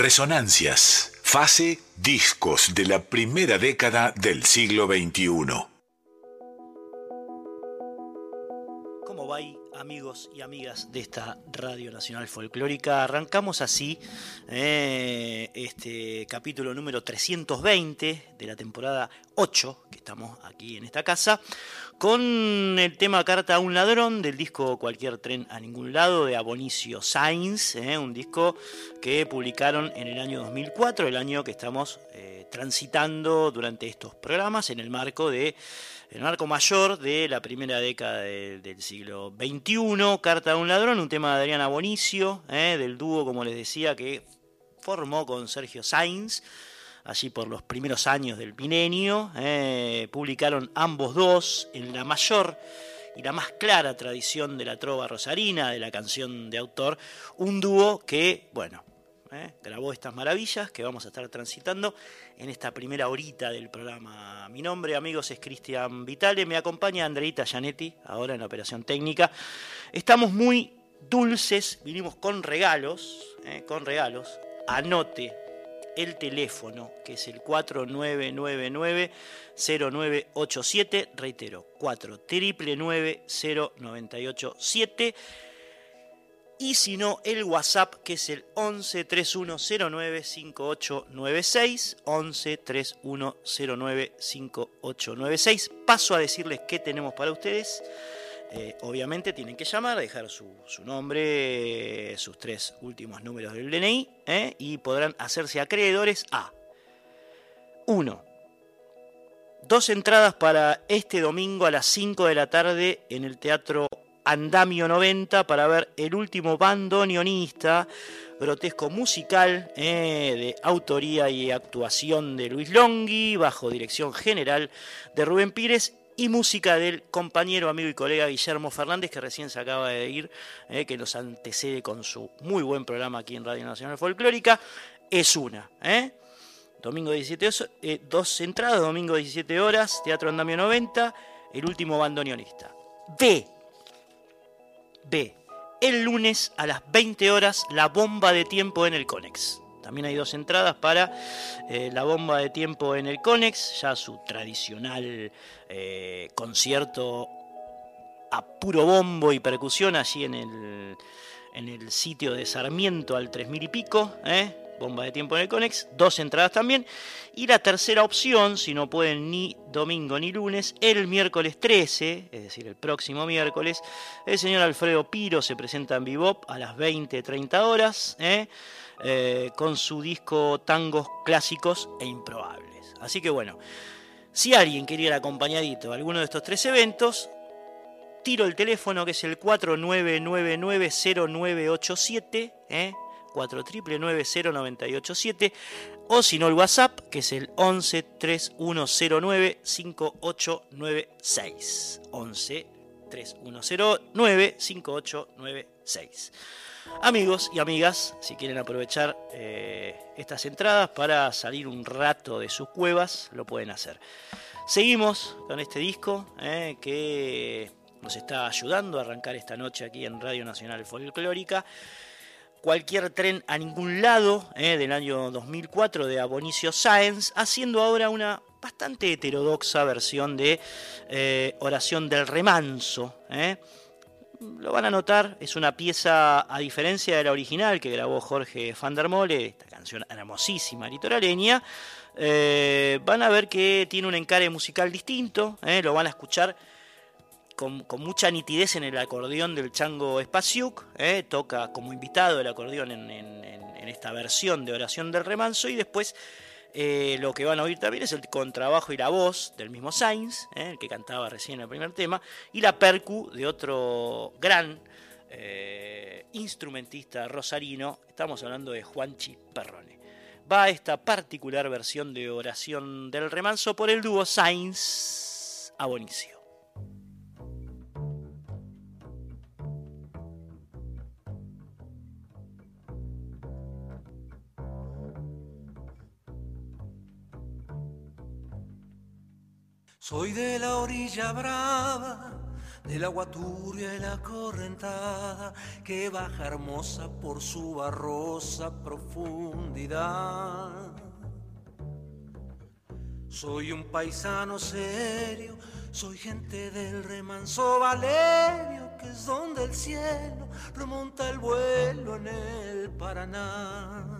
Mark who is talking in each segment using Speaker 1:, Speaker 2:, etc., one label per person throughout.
Speaker 1: Resonancias, fase discos de la primera década del siglo XXI.
Speaker 2: ¿Cómo va amigos y amigas de esta Radio Nacional Folclórica? Arrancamos así eh, este capítulo número 320 de la temporada 8 que estamos aquí en esta casa con el tema Carta a un ladrón del disco Cualquier tren a ningún lado de Abonicio Sainz, eh, un disco que publicaron en el año 2004, el año que estamos eh, transitando durante estos programas en el marco de el marco mayor de la primera década de- del siglo XXI, Carta a un ladrón, un tema de Adriana Bonicio, eh, del dúo, como les decía, que formó con Sergio Sainz, allí por los primeros años del milenio. eh, publicaron ambos dos en la mayor y la más clara tradición de la trova rosarina, de la canción de autor, un dúo que, bueno, eh, grabó estas maravillas que vamos a estar transitando en esta primera horita del programa. Mi nombre, amigos, es Cristian Vitale, me acompaña Andreita Gianetti, ahora en la operación técnica. Estamos muy dulces, vinimos con regalos, eh, con regalos. Anote el teléfono, que es el 4999-0987, reitero, 4999-0987, y si no, el WhatsApp, que es el 11 3109 5896, 11 3109 5896. Paso a decirles qué tenemos para ustedes. Eh, obviamente tienen que llamar, dejar su, nombre, sus tres últimos números del DNI eh, y podrán hacerse acreedores a 1. Dos entradas para este domingo a las 5 de la tarde en el Teatro Andamio 90 para ver el último bandoneonista, grotesco musical eh, de autoría y actuación de Luis Longhi, bajo dirección general de Rubén Pires y música del compañero, amigo y colega Guillermo Fernández, que recién se acaba de ir, eh, que nos antecede con su muy buen programa aquí en Radio Nacional Folclórica, es una. ¿eh? Domingo 17 eh, dos entradas, domingo 17 horas, Teatro Andamio 90, el último bandoneonista. B. B. El lunes a las 20 horas, la bomba de tiempo en el Conex. También hay dos entradas para eh, la bomba de tiempo en el Conex, ya su tradicional eh, concierto a puro bombo y percusión allí en el, en el sitio de Sarmiento al 3000 y pico. ¿eh? bomba de tiempo en el Conex, dos entradas también. Y la tercera opción, si no pueden ni domingo ni lunes, el miércoles 13, es decir, el próximo miércoles, el señor Alfredo Piro se presenta en Bebop a las 20-30 horas. Eh, con su disco Tangos Clásicos e Improbables. Así que bueno, si alguien quería ir acompañadito a alguno de estos tres eventos, tiro el teléfono que es el 49990987, ¿eh? 49990987 o si no el WhatsApp que es el 11 3109 5896 11 3109 5896 Amigos y amigas, si quieren aprovechar eh, estas entradas para salir un rato de sus cuevas, lo pueden hacer. Seguimos con este disco eh, que nos está ayudando a arrancar esta noche aquí en Radio Nacional Folclórica cualquier tren a ningún lado eh, del año 2004 de Abonicio Sáenz, haciendo ahora una bastante heterodoxa versión de Oración del Remanso. Eh. Lo van a notar, es una pieza, a diferencia de la original que grabó Jorge van der Mole, esta canción hermosísima, litoraleña, van a ver que tiene un encare musical distinto, lo van a escuchar con, mucha nitidez en el acordeón del Chango Spasiuk, eh, toca como invitado el acordeón en, esta versión de Oración del Remanso y después eh, lo que van a oír también es el contrabajo y la voz del mismo Sainz, eh, el que cantaba recién el primer tema, y la percu de otro gran instrumentista rosarino, estamos hablando de Juanchi Perrone. Va esta particular versión de Oración del Remanso por el dúo Sainz-Abonicio.
Speaker 3: Soy de la orilla brava, del agua turbia y la correntada que baja hermosa por su barrosa profundidad. Soy un paisano serio, soy gente del remanso Valerio, que es donde el cielo remonta el vuelo en el Paraná.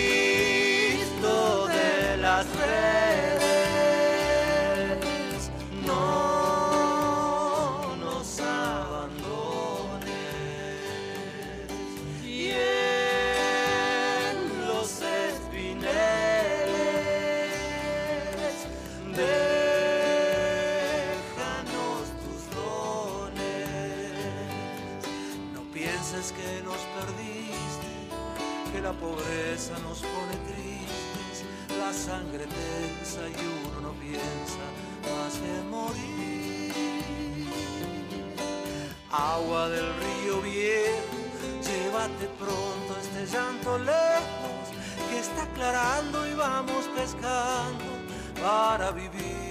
Speaker 3: No nos abandones. Y en los espineles déjanos tus dones. No pienses
Speaker 1: que nos perdiste, que la pobreza nos la sangre tensa y uno no piensa más morir. Agua del río viejo, llévate pronto este llanto lejos, que está aclarando y vamos pescando para vivir.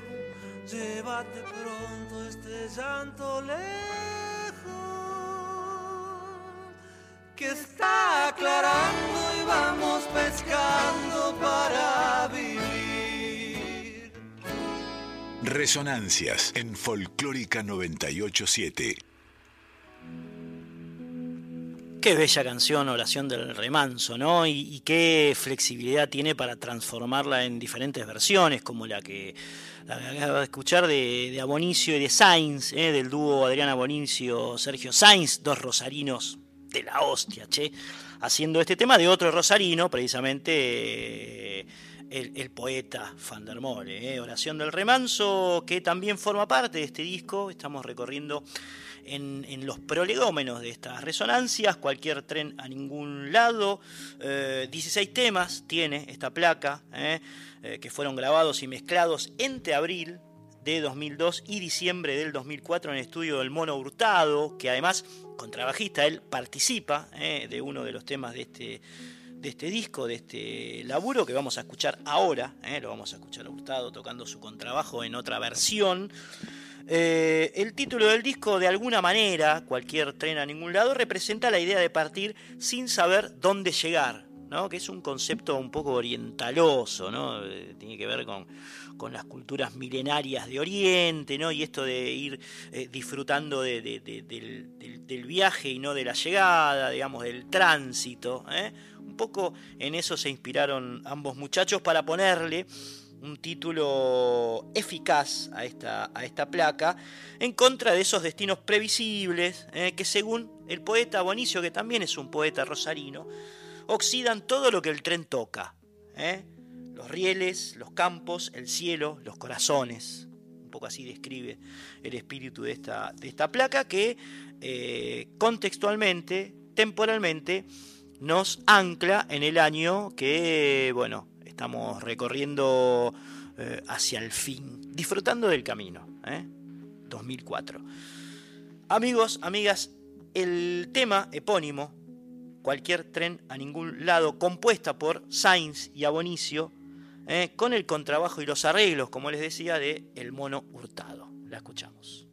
Speaker 1: llévate pronto este llanto lejos, que está aclarando y vamos pescando para vivir.
Speaker 4: Resonancias en Folclórica 987.
Speaker 2: Qué bella canción, Oración del Remanso, ¿no? Y, y qué flexibilidad tiene para transformarla en diferentes versiones, como la que, de escuchar de, Abonicio y de Sainz, ¿eh? del dúo Adrián Abonicio, Sergio Sainz, dos rosarinos de la hostia, che, haciendo este tema de otro rosarino, precisamente eh, el, el poeta Van der Mole, ¿eh? Oración del Remanso, que también forma parte de este disco, estamos recorriendo en, los prolegómenos de estas resonancias, cualquier tren a ningún lado, eh, 16 temas tiene esta placa, eh, eh, que fueron grabados y mezclados entre abril de 2002 y diciembre del 2004 en el estudio del Mono Hurtado, que además, contrabajista, él participa eh, de uno de los temas de este, de este disco, de este laburo que vamos a escuchar ahora, lo vamos a escuchar a Hurtado tocando su contrabajo en otra versión. Eh, el título del disco, de alguna manera, cualquier tren a ningún lado, representa la idea de partir sin saber dónde llegar, ¿no? que es un concepto un poco orientaloso, ¿no? Eh, tiene que ver con, con, las culturas milenarias de Oriente, ¿no? y esto de ir eh, disfrutando de, de, de, del, viaje y no de la llegada, digamos, del tránsito. Un poco en eso se inspiraron ambos muchachos para ponerle un título eficaz a esta, a esta placa, en contra de esos destinos previsibles eh, que según el poeta Bonicio, que también es un poeta rosarino, oxidan todo lo que el tren toca. Eh, los rieles, los campos, el cielo, los corazones. Un poco así describe el espíritu de esta, de esta placa que eh, contextualmente, temporalmente, nos ancla en el año que, bueno, estamos recorriendo eh, hacia el fin, disfrutando del camino. ¿eh? 2004. Amigos, amigas, el tema epónimo, cualquier tren a ningún lado, compuesta por Sainz y Abonicio, ¿eh? con el contrabajo y los arreglos, como les decía, de El Mono Hurtado. La escuchamos.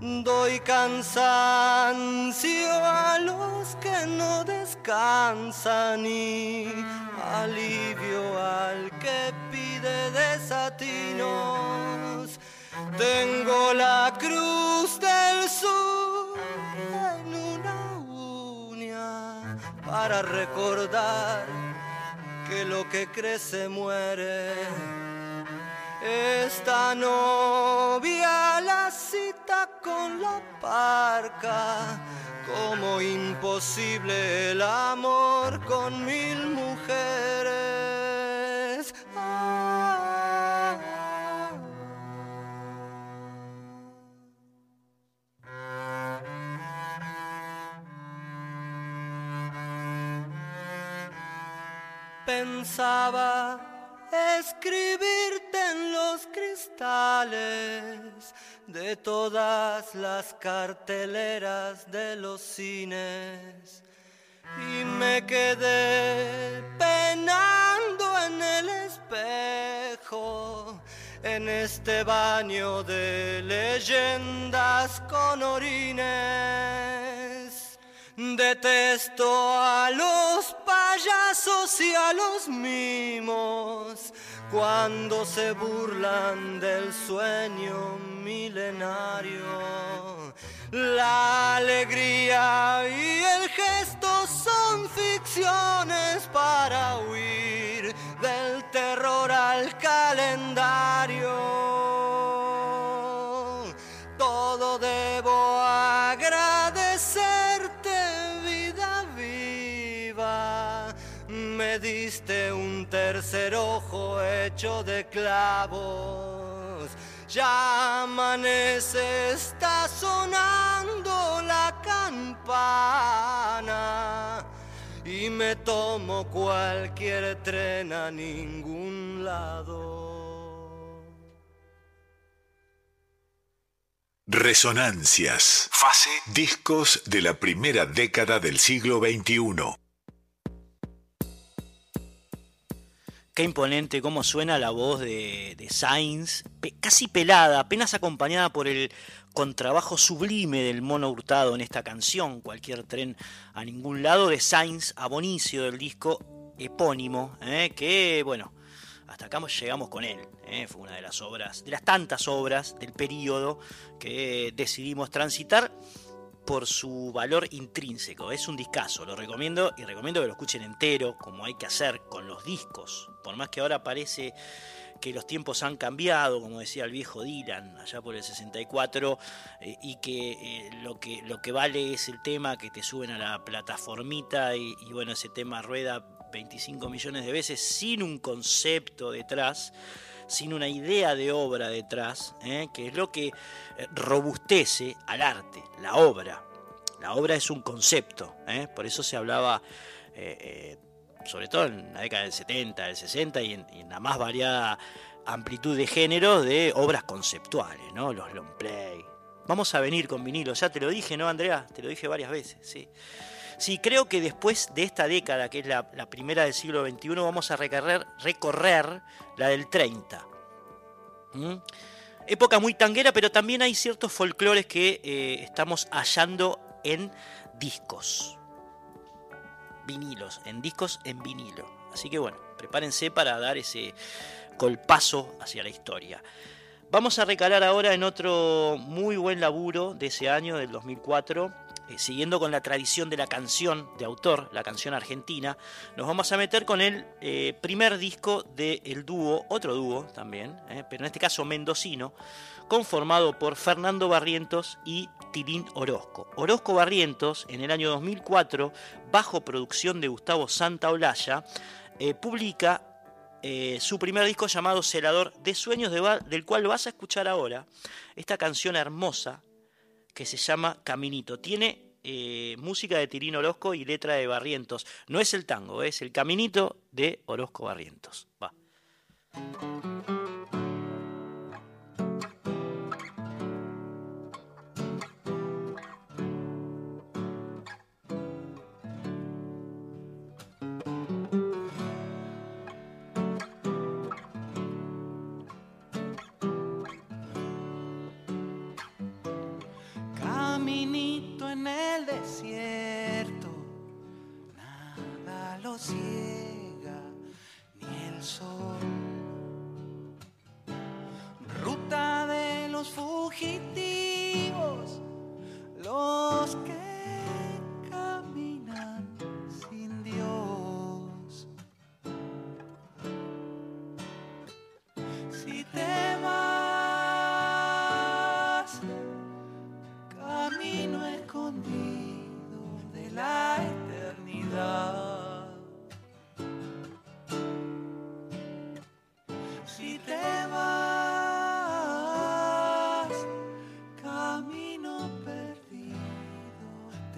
Speaker 5: Doy cansancio a los que no descansan y alivio al que pide desatinos. Tengo la cruz del sur en una uña para recordar que lo que crece muere esta novia la cita con la parca, como imposible el amor con mil mujeres. Pensaba escribirte en los cristales de todas las carteleras de los cines. Y me quedé penando en el espejo en este baño de leyendas con orines Detesto a los payasos y a los mimos cuando se burlan del sueño milenario. La alegría y el gesto son ficciones para huir del terror al calendario. Diste un tercer ojo hecho de clavos. Ya amanece, está sonando la campana y me tomo cualquier tren a ningún lado.
Speaker 4: Resonancias. Fase. Discos de la primera década del siglo XXI.
Speaker 2: Qué imponente cómo suena la voz de, de Sainz, casi pelada, apenas acompañada por el contrabajo sublime del mono hurtado en esta canción, cualquier tren a ningún lado, de Sainz a Bonicio del disco epónimo, ¿eh? que bueno, hasta acá llegamos con él. ¿eh? Fue una de las obras, de las tantas obras del periodo que decidimos transitar por su valor intrínseco. Es un discazo, lo recomiendo y recomiendo que lo escuchen entero, como hay que hacer con los discos. Por más que ahora parece que los tiempos han cambiado, como decía el viejo Dylan allá por el 64, eh, y que, eh, lo que lo que vale es el tema que te suben a la plataformita y, y bueno, ese tema rueda 25 millones de veces sin un concepto detrás sin una idea de obra detrás, ¿eh? que es lo que eh, robustece al arte, la obra. La obra es un concepto, ¿eh? por eso se hablaba, sobre todo en la década del 70, del 60 y en, la más variada amplitud de géneros de obras conceptuales, ¿no? los long play. Vamos a venir con vinilo, ya te lo dije, ¿no, Andrea? Te lo dije varias veces, sí. Sí, creo que después de esta década, que es la, primera del siglo XXI, vamos a recorrer, la del 30. ¿Mm? Época muy tanguera, pero también hay ciertos folclores que eh, estamos hallando en discos. vinilos, en discos en vinilo. Así que bueno, prepárense para dar ese colpazo hacia la historia. Vamos a recalar ahora en otro muy buen laburo de ese año, del 2004, eh, siguiendo con la tradición de la canción de autor, la canción argentina, nos vamos a meter con el eh, primer disco del dúo, otro dúo también, eh, pero en este caso mendocino, conformado por Fernando Barrientos y Tilín Orozco. Orozco Barrientos, en el año 2004, bajo producción de Gustavo Santaolalla, publica su primer disco llamado Celador de Sueños, del cual vas a escuchar ahora esta canción hermosa que se llama Caminito. Tiene eh, música de Tirino Orozco y letra de Barrientos. No es el tango, es el Caminito de Orozco Barrientos. Va.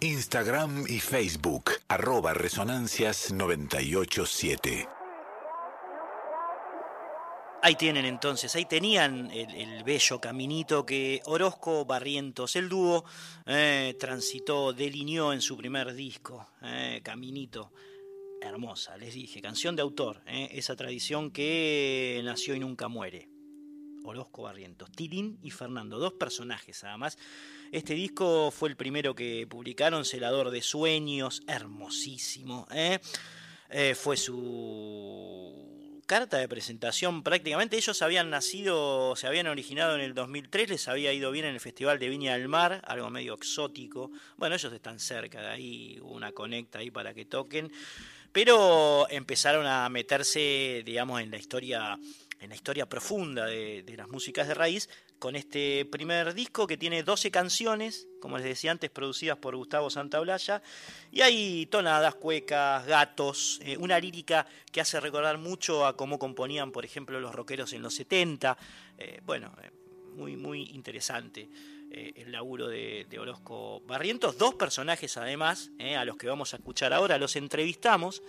Speaker 1: Instagram y Facebook, arroba resonancias987.
Speaker 2: Ahí tienen entonces, ahí tenían el, bello caminito que Orozco Barrientos, el dúo, eh, transitó, delineó en su primer disco, eh, Caminito. Hermosa, les dije, canción de autor, eh, esa tradición que nació y nunca muere. Orozco Barrientos, Tilín y Fernando, dos personajes además este disco fue el primero que publicaron, Celador de Sueños, hermosísimo. ¿eh? Eh, fue su carta de presentación prácticamente. Ellos habían nacido, se habían originado en el 2003, les había ido bien en el Festival de Viña del Mar, algo medio exótico. Bueno, ellos están cerca de ahí, una conecta ahí para que toquen. Pero empezaron a meterse, digamos, en la historia en la historia profunda de, las músicas de raíz, con este primer disco que tiene 12 canciones, como les decía antes, producidas por Gustavo Santaolalla, y hay tonadas, cuecas, gatos, eh, una lírica que hace recordar mucho a cómo componían, por ejemplo, los rockeros en los 70. Eh, bueno, eh, muy, muy interesante. el laburo de, de, Orozco Barrientos, dos personajes además, a los que vamos a escuchar ahora, los entrevistamos,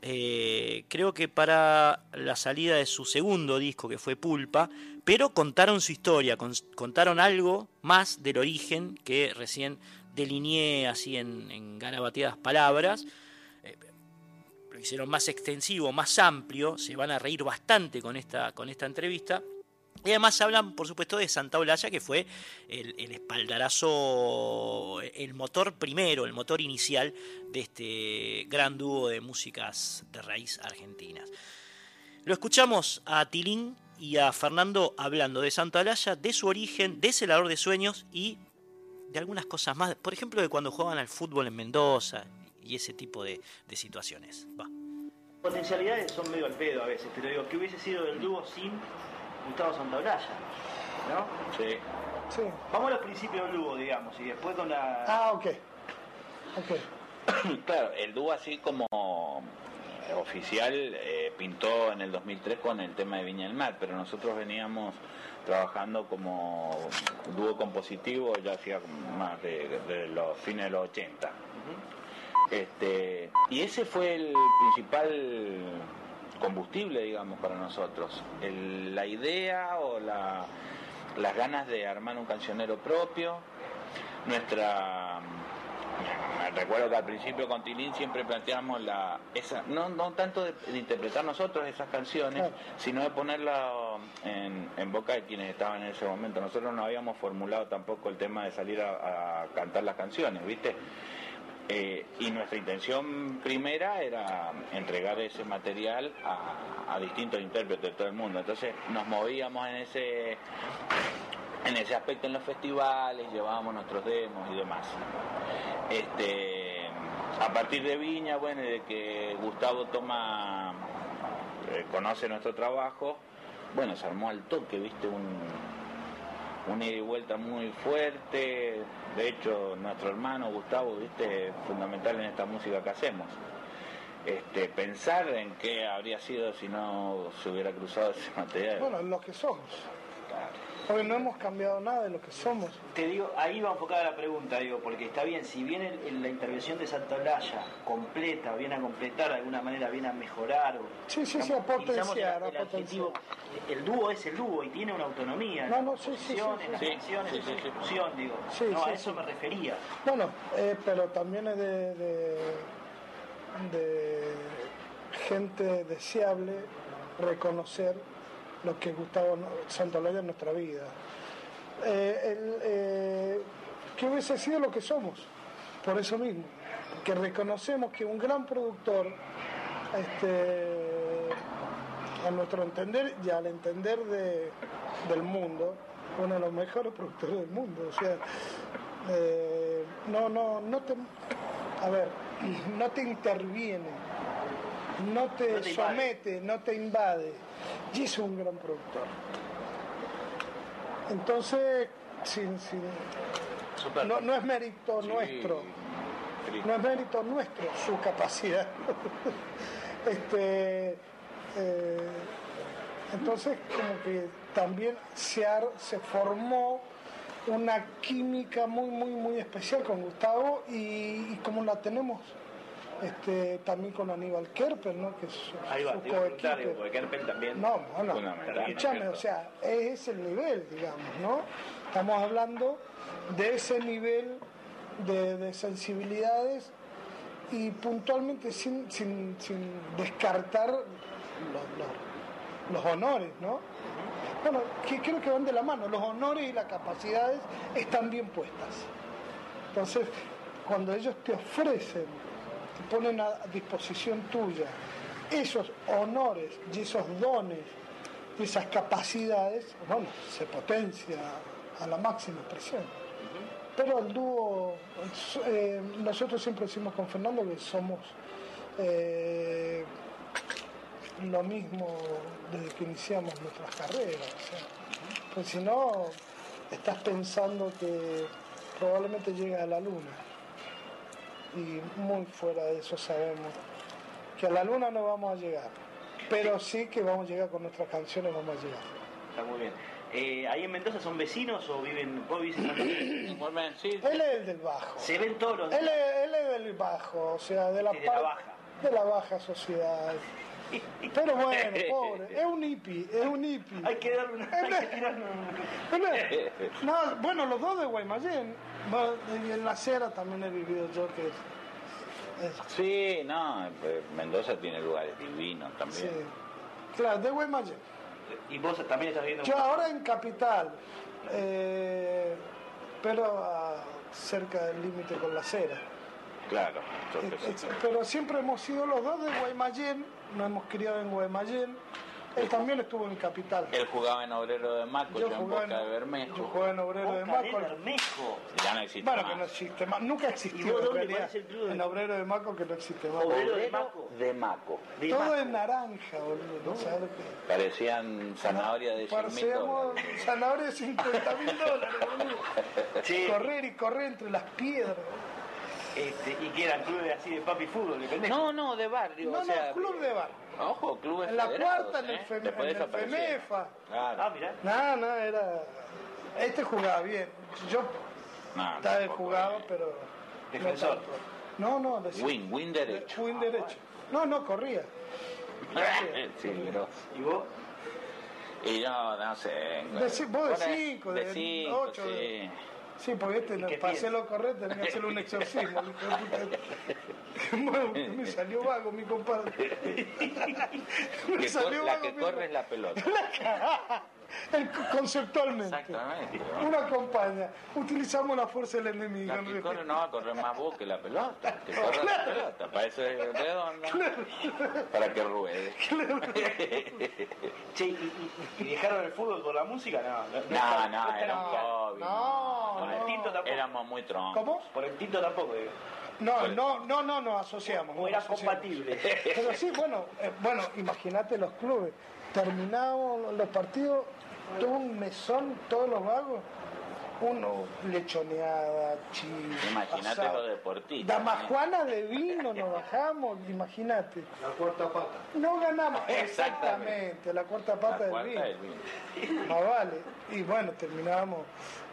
Speaker 2: eh, creo que para la salida de su segundo disco, que fue Pulpa, pero contaron su historia, contaron algo más del origen que recién delineé así en, en garabateadas palabras. Eh, lo hicieron más extensivo, más amplio, se van a reír bastante con esta, con esta entrevista. Y además hablan, por supuesto, de Santa Olalla, que fue el, espaldarazo, el motor primero, el motor inicial de este gran dúo de músicas de raíz argentinas. Lo escuchamos a Tilín y a Fernando hablando de Santa Olalla, de su origen, de Celador de Sueños y de algunas cosas más. Por ejemplo, de cuando jugaban al fútbol en Mendoza y ese tipo de, de situaciones. Va. Potencialidades son medio al pedo a veces, pero digo, ¿qué hubiese sido el dúo sin Gustavo Santaolalla, ¿no?
Speaker 6: Sí.
Speaker 7: Sí.
Speaker 2: Vamos a los principios del dúo, digamos, y después con la...
Speaker 7: Ah, ok. Ok.
Speaker 6: claro, el dúo así como oficial eh, pintó en el 2003 con el tema de Viña del Mar, pero nosotros veníamos trabajando como dúo compositivo ya hacía más de, de los fines de los 80. Este, y ese fue el principal combustible, digamos, para nosotros. El- la idea o la- las ganas de armar un cancionero propio, nuestra... Me recuerdo que al principio con Tilín siempre planteamos la, esa, no, no tanto de, de interpretar nosotros esas canciones,
Speaker 7: Claro.
Speaker 6: sino de ponerla en, en boca de quienes estaban en ese momento. Nosotros no habíamos formulado tampoco el tema de salir a, a cantar las canciones, ¿viste? Eh, y nuestra intención primera era entregar ese material a, distintos intérpretes de todo el mundo. Entonces nos movíamos en ese en ese aspecto en los festivales, llevábamos nuestros demos y demás. Este, a partir de Viña, bueno, y de que Gustavo toma, eh, conoce nuestro trabajo, bueno, se armó al toque, viste, un, un ida y vuelta muy fuerte. De hecho, nuestro hermano Gustavo, viste, es fundamental en esta música que hacemos. Este, pensar en qué habría sido si no se hubiera cruzado ese material.
Speaker 7: Bueno, lo que somos. Porque no hemos cambiado nada de lo que somos.
Speaker 2: Te digo, ahí va enfocada la pregunta, digo, porque está bien, si bien el- el- la intervención de Santa Olalla completa, viene a completar de alguna manera, viene a mejorar o
Speaker 7: Sí, sí, sí, a potenciar,
Speaker 2: el, el
Speaker 7: a
Speaker 2: adjetivo, el dúo es el dúo y tiene una autonomía en
Speaker 7: No,
Speaker 2: la
Speaker 7: no, sí, sí, sí,
Speaker 2: en las canciones, en
Speaker 6: sí.
Speaker 2: ejecución, digo.
Speaker 7: Sí,
Speaker 2: no,
Speaker 7: sí,
Speaker 2: a eso
Speaker 7: sí.
Speaker 2: me refería.
Speaker 7: Bueno, eh, pero también es de, de, de gente deseable reconocer lo que Gustavo Santolaya en nuestra vida. Eh, el, eh, que hubiese sido lo que somos, por eso mismo, que reconocemos que un gran productor, este, a nuestro entender y al entender de- del mundo, uno de los mejores productores del mundo, o sea, eh, no, no, no te, a ver, no te interviene, no te,
Speaker 2: No te invade.
Speaker 7: somete, no te invade, y es un gran productor. Entonces, sin, sin- no, no es mérito
Speaker 6: Sí.
Speaker 7: nuestro, no es mérito nuestro su capacidad. este, eh, entonces, como que también se, ar- se formó una química muy, muy, muy especial con Gustavo y, y como la tenemos este, también con Aníbal Kerper, ¿no? que es su,
Speaker 2: Ahí va, te iba a porque Kerpen también.
Speaker 7: No, bueno, escúchame, o sea, es el nivel, digamos, ¿no? Estamos hablando de ese nivel de, de sensibilidades y puntualmente sin, sin, sin descartar los, los- los honores, ¿no? Bueno, que creo que van de la mano, los honores y las capacidades están bien puestas. Entonces, cuando ellos te ofrecen, ponen a disposición tuya esos honores y esos dones y esas capacidades, bueno, se potencia a la máxima expresión. Pero el dúo, eh, nosotros siempre decimos con Fernando que somos eh, lo mismo desde que iniciamos nuestras carreras. o sea, pues si no, estás pensando que probablemente llegas a la luna. Y muy fuera de eso sabemos que a la luna no vamos a llegar. Pero sí que vamos a llegar con nuestras canciones, vamos a llegar.
Speaker 2: Está muy bien. Eh, ¿Ahí en Mendoza son vecinos o viven, vos vivís en
Speaker 7: Él es el del bajo.
Speaker 2: Se ven todos los
Speaker 7: Él es, él es del bajo, o sea, de la,
Speaker 2: de baja.
Speaker 7: de la baja sociedad. Pero bueno, pobre, es un hippie, es un hippie.
Speaker 2: Hay que darle una. Hay que tirarle un-
Speaker 7: No, bueno, los dos de Guaymallén, en la acera también he vivido yo, que
Speaker 6: Sí, no, pues, Mendoza tiene lugares divinos
Speaker 7: sí.
Speaker 6: también.
Speaker 7: Claro, de Guaymallén.
Speaker 2: Y vos también estás viendo.
Speaker 7: Yo ahora en Capital, eh, pero ah, cerca del límite con la acera.
Speaker 6: Claro, yo
Speaker 7: Eh, eh, Pero siempre hemos sido los dos de Guaymallén, nos hemos criado en Guaymallén. Él también estuvo en Capital.
Speaker 6: Él jugaba en Obrero de Maco, yo, en
Speaker 7: jugaba
Speaker 6: Boca de
Speaker 7: yo
Speaker 6: Bermejo.
Speaker 7: jugaba en Obrero de
Speaker 2: Boca de
Speaker 7: Maco.
Speaker 2: Bermejo.
Speaker 6: Ya no existe
Speaker 7: Bueno,
Speaker 6: más.
Speaker 7: que no existe más, nunca
Speaker 2: ¿Y
Speaker 7: existió en
Speaker 2: dónde?
Speaker 7: realidad.
Speaker 2: ¿Cuál es el club de-
Speaker 7: En Obrero de Maco que no existe más.
Speaker 2: Obrero de Maco.
Speaker 6: de Maco.
Speaker 2: De
Speaker 7: Todo
Speaker 2: Maco.
Speaker 7: es naranja, boludo, ¿no sabes lo que
Speaker 6: Parecían zanahoria de 100 mil
Speaker 7: Parecíamos
Speaker 6: dólares.
Speaker 7: zanahoria de 50 mil dólares, boludo.
Speaker 2: Sí.
Speaker 7: Correr y correr entre las piedras.
Speaker 2: Este, y que eran clubes así de papi fútbol, de.
Speaker 6: No, no, de barrio.
Speaker 7: No,
Speaker 6: o sea,
Speaker 7: no, club de bar.
Speaker 6: Ojo, clubes
Speaker 7: En la cuarta, en el
Speaker 6: ¿eh?
Speaker 7: Fem- en el. FEMEFA.
Speaker 6: Claro.
Speaker 2: Ah, mirá.
Speaker 7: No, no, era. Este jugaba bien. Yo
Speaker 6: No,
Speaker 7: tal jugaba,
Speaker 6: eh.
Speaker 7: pero.
Speaker 2: Defensor.
Speaker 7: No, no, no de-
Speaker 6: Win, win derecho.
Speaker 7: Win derecho. No, no, corría.
Speaker 6: sí, pero...
Speaker 2: ¿Y vos?
Speaker 6: Y no, no sé.
Speaker 7: De vos de
Speaker 6: Bueno,
Speaker 7: cinco,
Speaker 6: de
Speaker 7: de
Speaker 6: cinco,
Speaker 7: ocho,
Speaker 6: sí.
Speaker 7: de- Sí, porque este, no, para
Speaker 2: piensa?
Speaker 7: hacerlo correcto, tenía que hacerle un exorcismo. me salió vago mi compadre. me salió
Speaker 6: cor- la
Speaker 7: vago
Speaker 6: que corre es la pelota.
Speaker 7: El- conceptualmente.
Speaker 6: Exactamente.
Speaker 7: Una compañía. Utilizamos la fuerza del enemigo.
Speaker 6: La que corre no va a correr más vos que la pelota. Que corre la pelota. Para eso es redonda. Para que ruede.
Speaker 2: Che, ¿y, y- y dejaron el fútbol por la música? No,
Speaker 6: No, no, era un hobby.
Speaker 7: No,
Speaker 2: Con el
Speaker 7: no.
Speaker 2: tinto tampoco.
Speaker 6: Éramos muy troncos.
Speaker 7: ¿Cómo?
Speaker 2: Por el tinto tampoco, digo.
Speaker 7: No, no, no, no nos asociamos. No
Speaker 2: era
Speaker 7: asociamos.
Speaker 2: compatible.
Speaker 7: Pero sí, bueno, eh, bueno, imagínate los clubes. Terminábamos los partidos, todo un mesón, todos los vagos. Uno lechoneada, chivo.
Speaker 6: Imagínate
Speaker 7: asado.
Speaker 6: los deportistas.
Speaker 7: Damajuana de vino nos bajamos, imagínate.
Speaker 8: La cuarta pata.
Speaker 7: No ganamos,
Speaker 6: Exactamente.
Speaker 7: exactamente, la cuarta pata
Speaker 6: La
Speaker 7: del
Speaker 6: cuarta
Speaker 7: vino.
Speaker 6: del vino.
Speaker 7: Más vale. Y bueno, terminábamos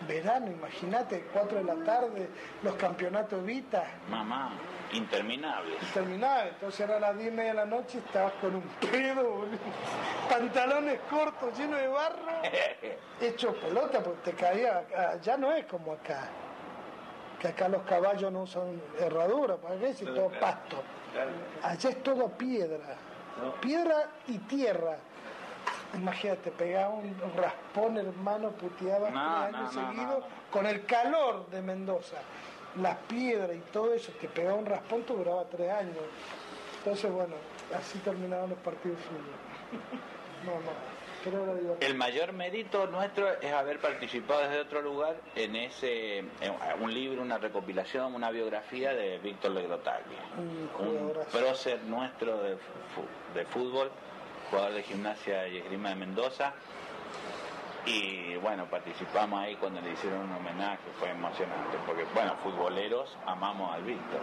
Speaker 7: verano, imagínate, 4 de la tarde, los campeonatos Vita.
Speaker 6: Mamá, interminable.
Speaker 7: Y terminaba, entonces era las 10 y media de la noche, estabas con un pedo, boludo. pantalones cortos, llenos de barro, hecho pelota, porque te caía, ah, ya no es como acá, que acá los caballos no usan herradura, para qué es todo pasto. Allá es todo piedra, piedra y tierra. Imagínate, pegaba un raspón, hermano, puteaba
Speaker 6: No,
Speaker 7: tres años
Speaker 6: no, no,
Speaker 7: seguidos
Speaker 6: no, no.
Speaker 7: con el calor de Mendoza. Las piedras y todo eso, te pegaba un raspón, te duraba tres años. Entonces, bueno, así terminaban los partidos. No, no, divertido.
Speaker 6: El mayor mérito nuestro es haber participado desde otro lugar en ese en un libro, una recopilación, una biografía de Víctor Legrotaglia,
Speaker 7: Un
Speaker 6: un prócer nuestro de, de fútbol, jugador de gimnasia y esgrima de Mendoza. Y bueno, participamos ahí cuando le hicieron un homenaje, fue emocionante, porque bueno, futboleros amamos al Víctor.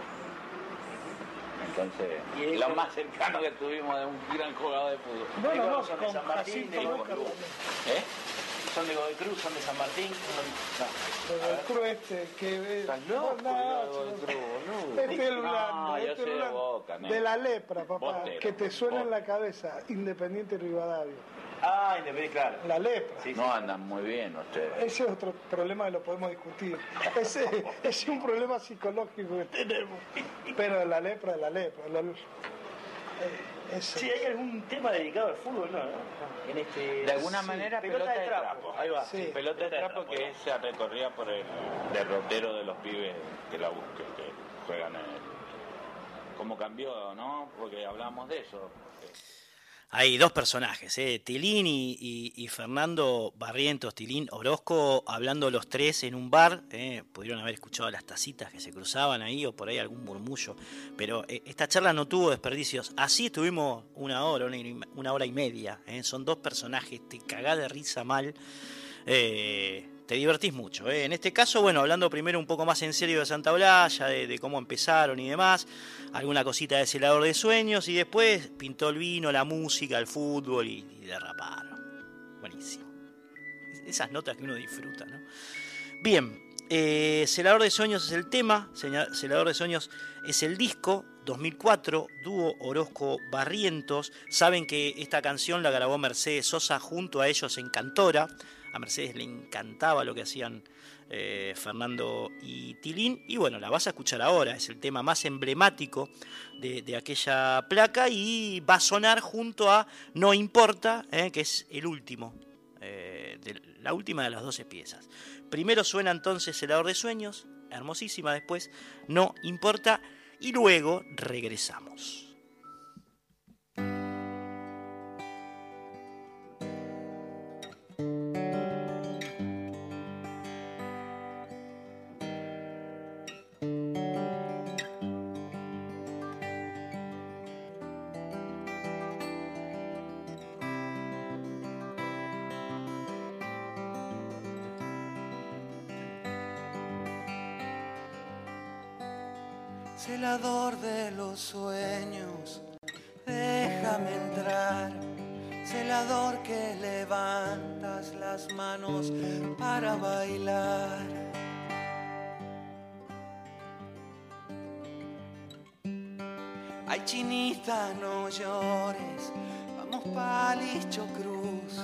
Speaker 6: Entonces,
Speaker 2: Y
Speaker 6: lo más cercano que tuvimos de un gran jugador de fútbol.
Speaker 7: Bueno, no,
Speaker 2: son de San Martín,
Speaker 7: Jacinto
Speaker 2: de Igualú.
Speaker 7: también.
Speaker 6: ¿Eh?
Speaker 2: Son de Godoy Cruz, son de San Martín. son-
Speaker 7: club este que
Speaker 6: Estás loco,
Speaker 7: No. Este es el blando, este el
Speaker 6: de
Speaker 7: blando. La lepra, papá, que te suena en la cabeza, Independiente Rivadavia.
Speaker 2: Ah, Independiente, claro.
Speaker 7: La lepra.
Speaker 2: Sí,
Speaker 6: No andan muy bien ustedes.
Speaker 7: Ese es otro problema que lo podemos discutir. Ese, es un problema psicológico que tenemos. Pero la lepra es la lepra. la- eh, ese.
Speaker 2: Sí, hay algún tema dedicado al fútbol, ¿no? En este...
Speaker 6: De alguna
Speaker 2: Sí,
Speaker 6: manera, pelota, de trapo.
Speaker 2: Ahí va.
Speaker 7: Sí.
Speaker 6: Pelota de trapo que es se recorría por el derrotero de los pibes que, la, que, que juegan en el... ¿Cómo cambió, no? Porque hablamos de eso.
Speaker 2: Hay dos personajes, ¿eh? Tilín y, Fernando Barrientos, Tilín Orozco, hablando los tres en un bar. ¿eh? Pudieron haber escuchado las tacitas que se cruzaban ahí o por ahí algún murmullo. Pero eh, esta charla no tuvo desperdicios. Así estuvimos una hora, una, una hora y media. ¿eh? Son dos personajes, te cagás de risa mal. Eh, te divertís mucho. ¿eh? En este caso, bueno, hablando primero un poco más en serio de Santa Blaya, de, cómo empezaron y demás, alguna cosita de celador de sueños y después pintó el vino, la música, el fútbol y, y derraparon. Buenísimo. Es- Esas notas que uno disfruta, ¿no? Bien, eh, Celador de Sueños es el tema, Celador de Sueños es el disco 2004, dúo Orozco Barrientos. Saben que esta canción la grabó Mercedes Sosa junto a ellos en Cantora. A Mercedes le encantaba lo que hacían eh, Fernando y Tilín. Y bueno, la vas a escuchar ahora, es el tema más emblemático de, aquella placa y va a sonar junto a No Importa, eh, que es el último, eh, de, la última de las 12 piezas. Primero suena entonces Helador de Sueños, hermosísima después, No Importa y luego regresamos.
Speaker 1: Chinita, no llores, vamos palicho cruz,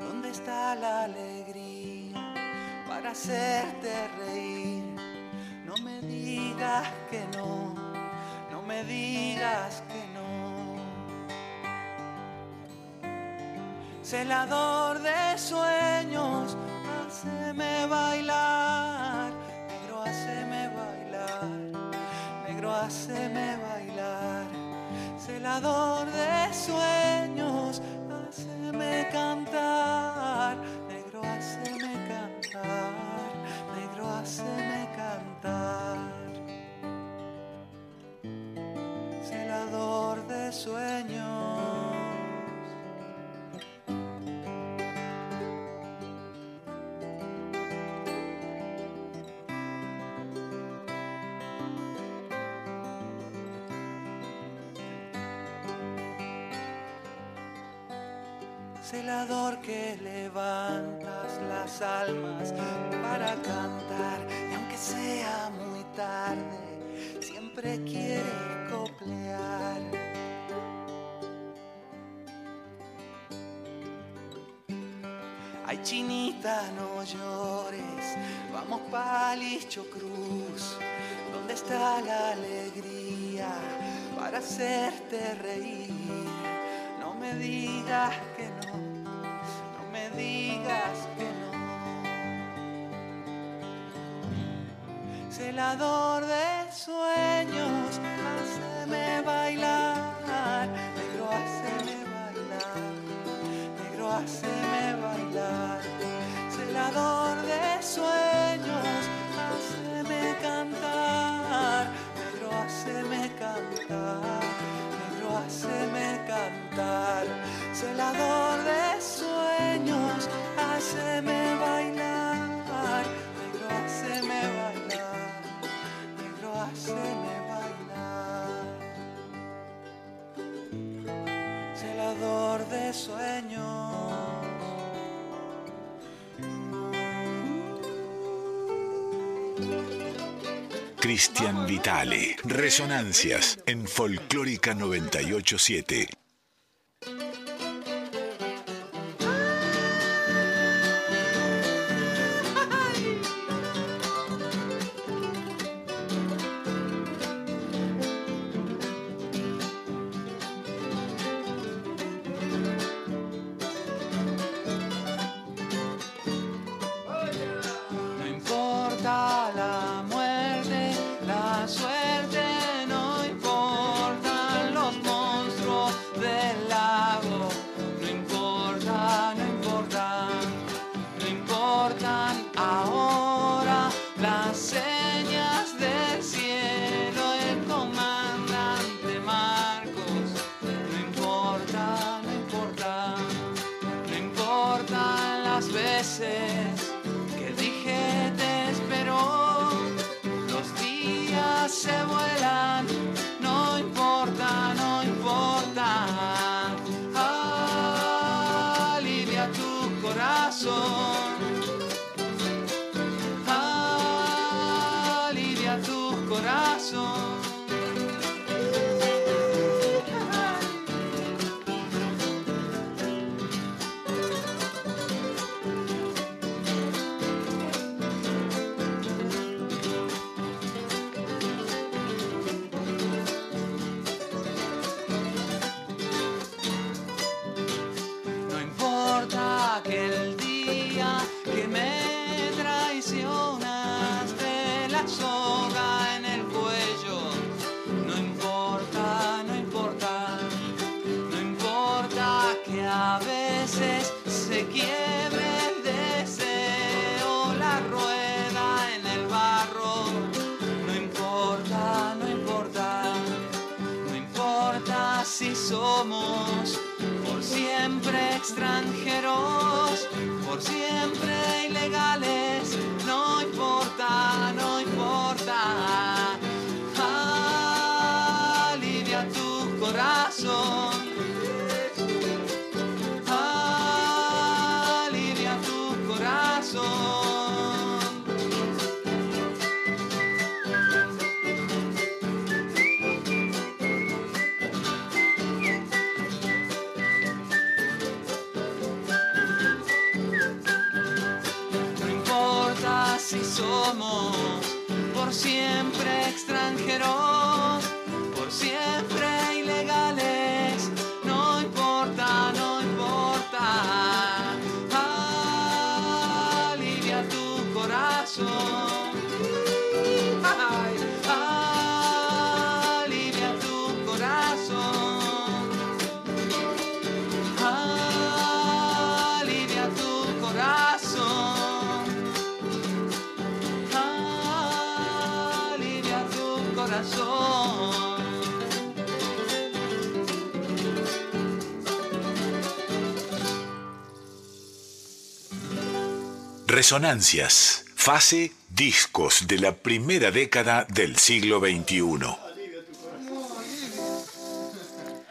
Speaker 1: ¿dónde está la alegría para hacerte reír? No me digas que no, no me digas que no. Celador de sueños, haceme bailar, Celador de sueños, haceme cantar, almas para cantar y aunque sea muy tarde, siempre quieres coplear. Ay chinita, no llores, vamos palicho cruz, ¿dónde está la alegría para hacerte reír? No me digas que no, no me digas que no. Celador de sueños, haceme bailar, negro, haceme bailar, negro, haceme bailar. Celador de sueños, haceme cantar, negro, haceme cantar, negro, haceme cantar. Celador de sueños, haceme bailar, haceme bailar. Celador de sueños.
Speaker 4: Cristian Vitale. Resonancias en Folclórica 987.
Speaker 3: much.
Speaker 1: Resonancias, fase discos de la primera década del siglo XXI.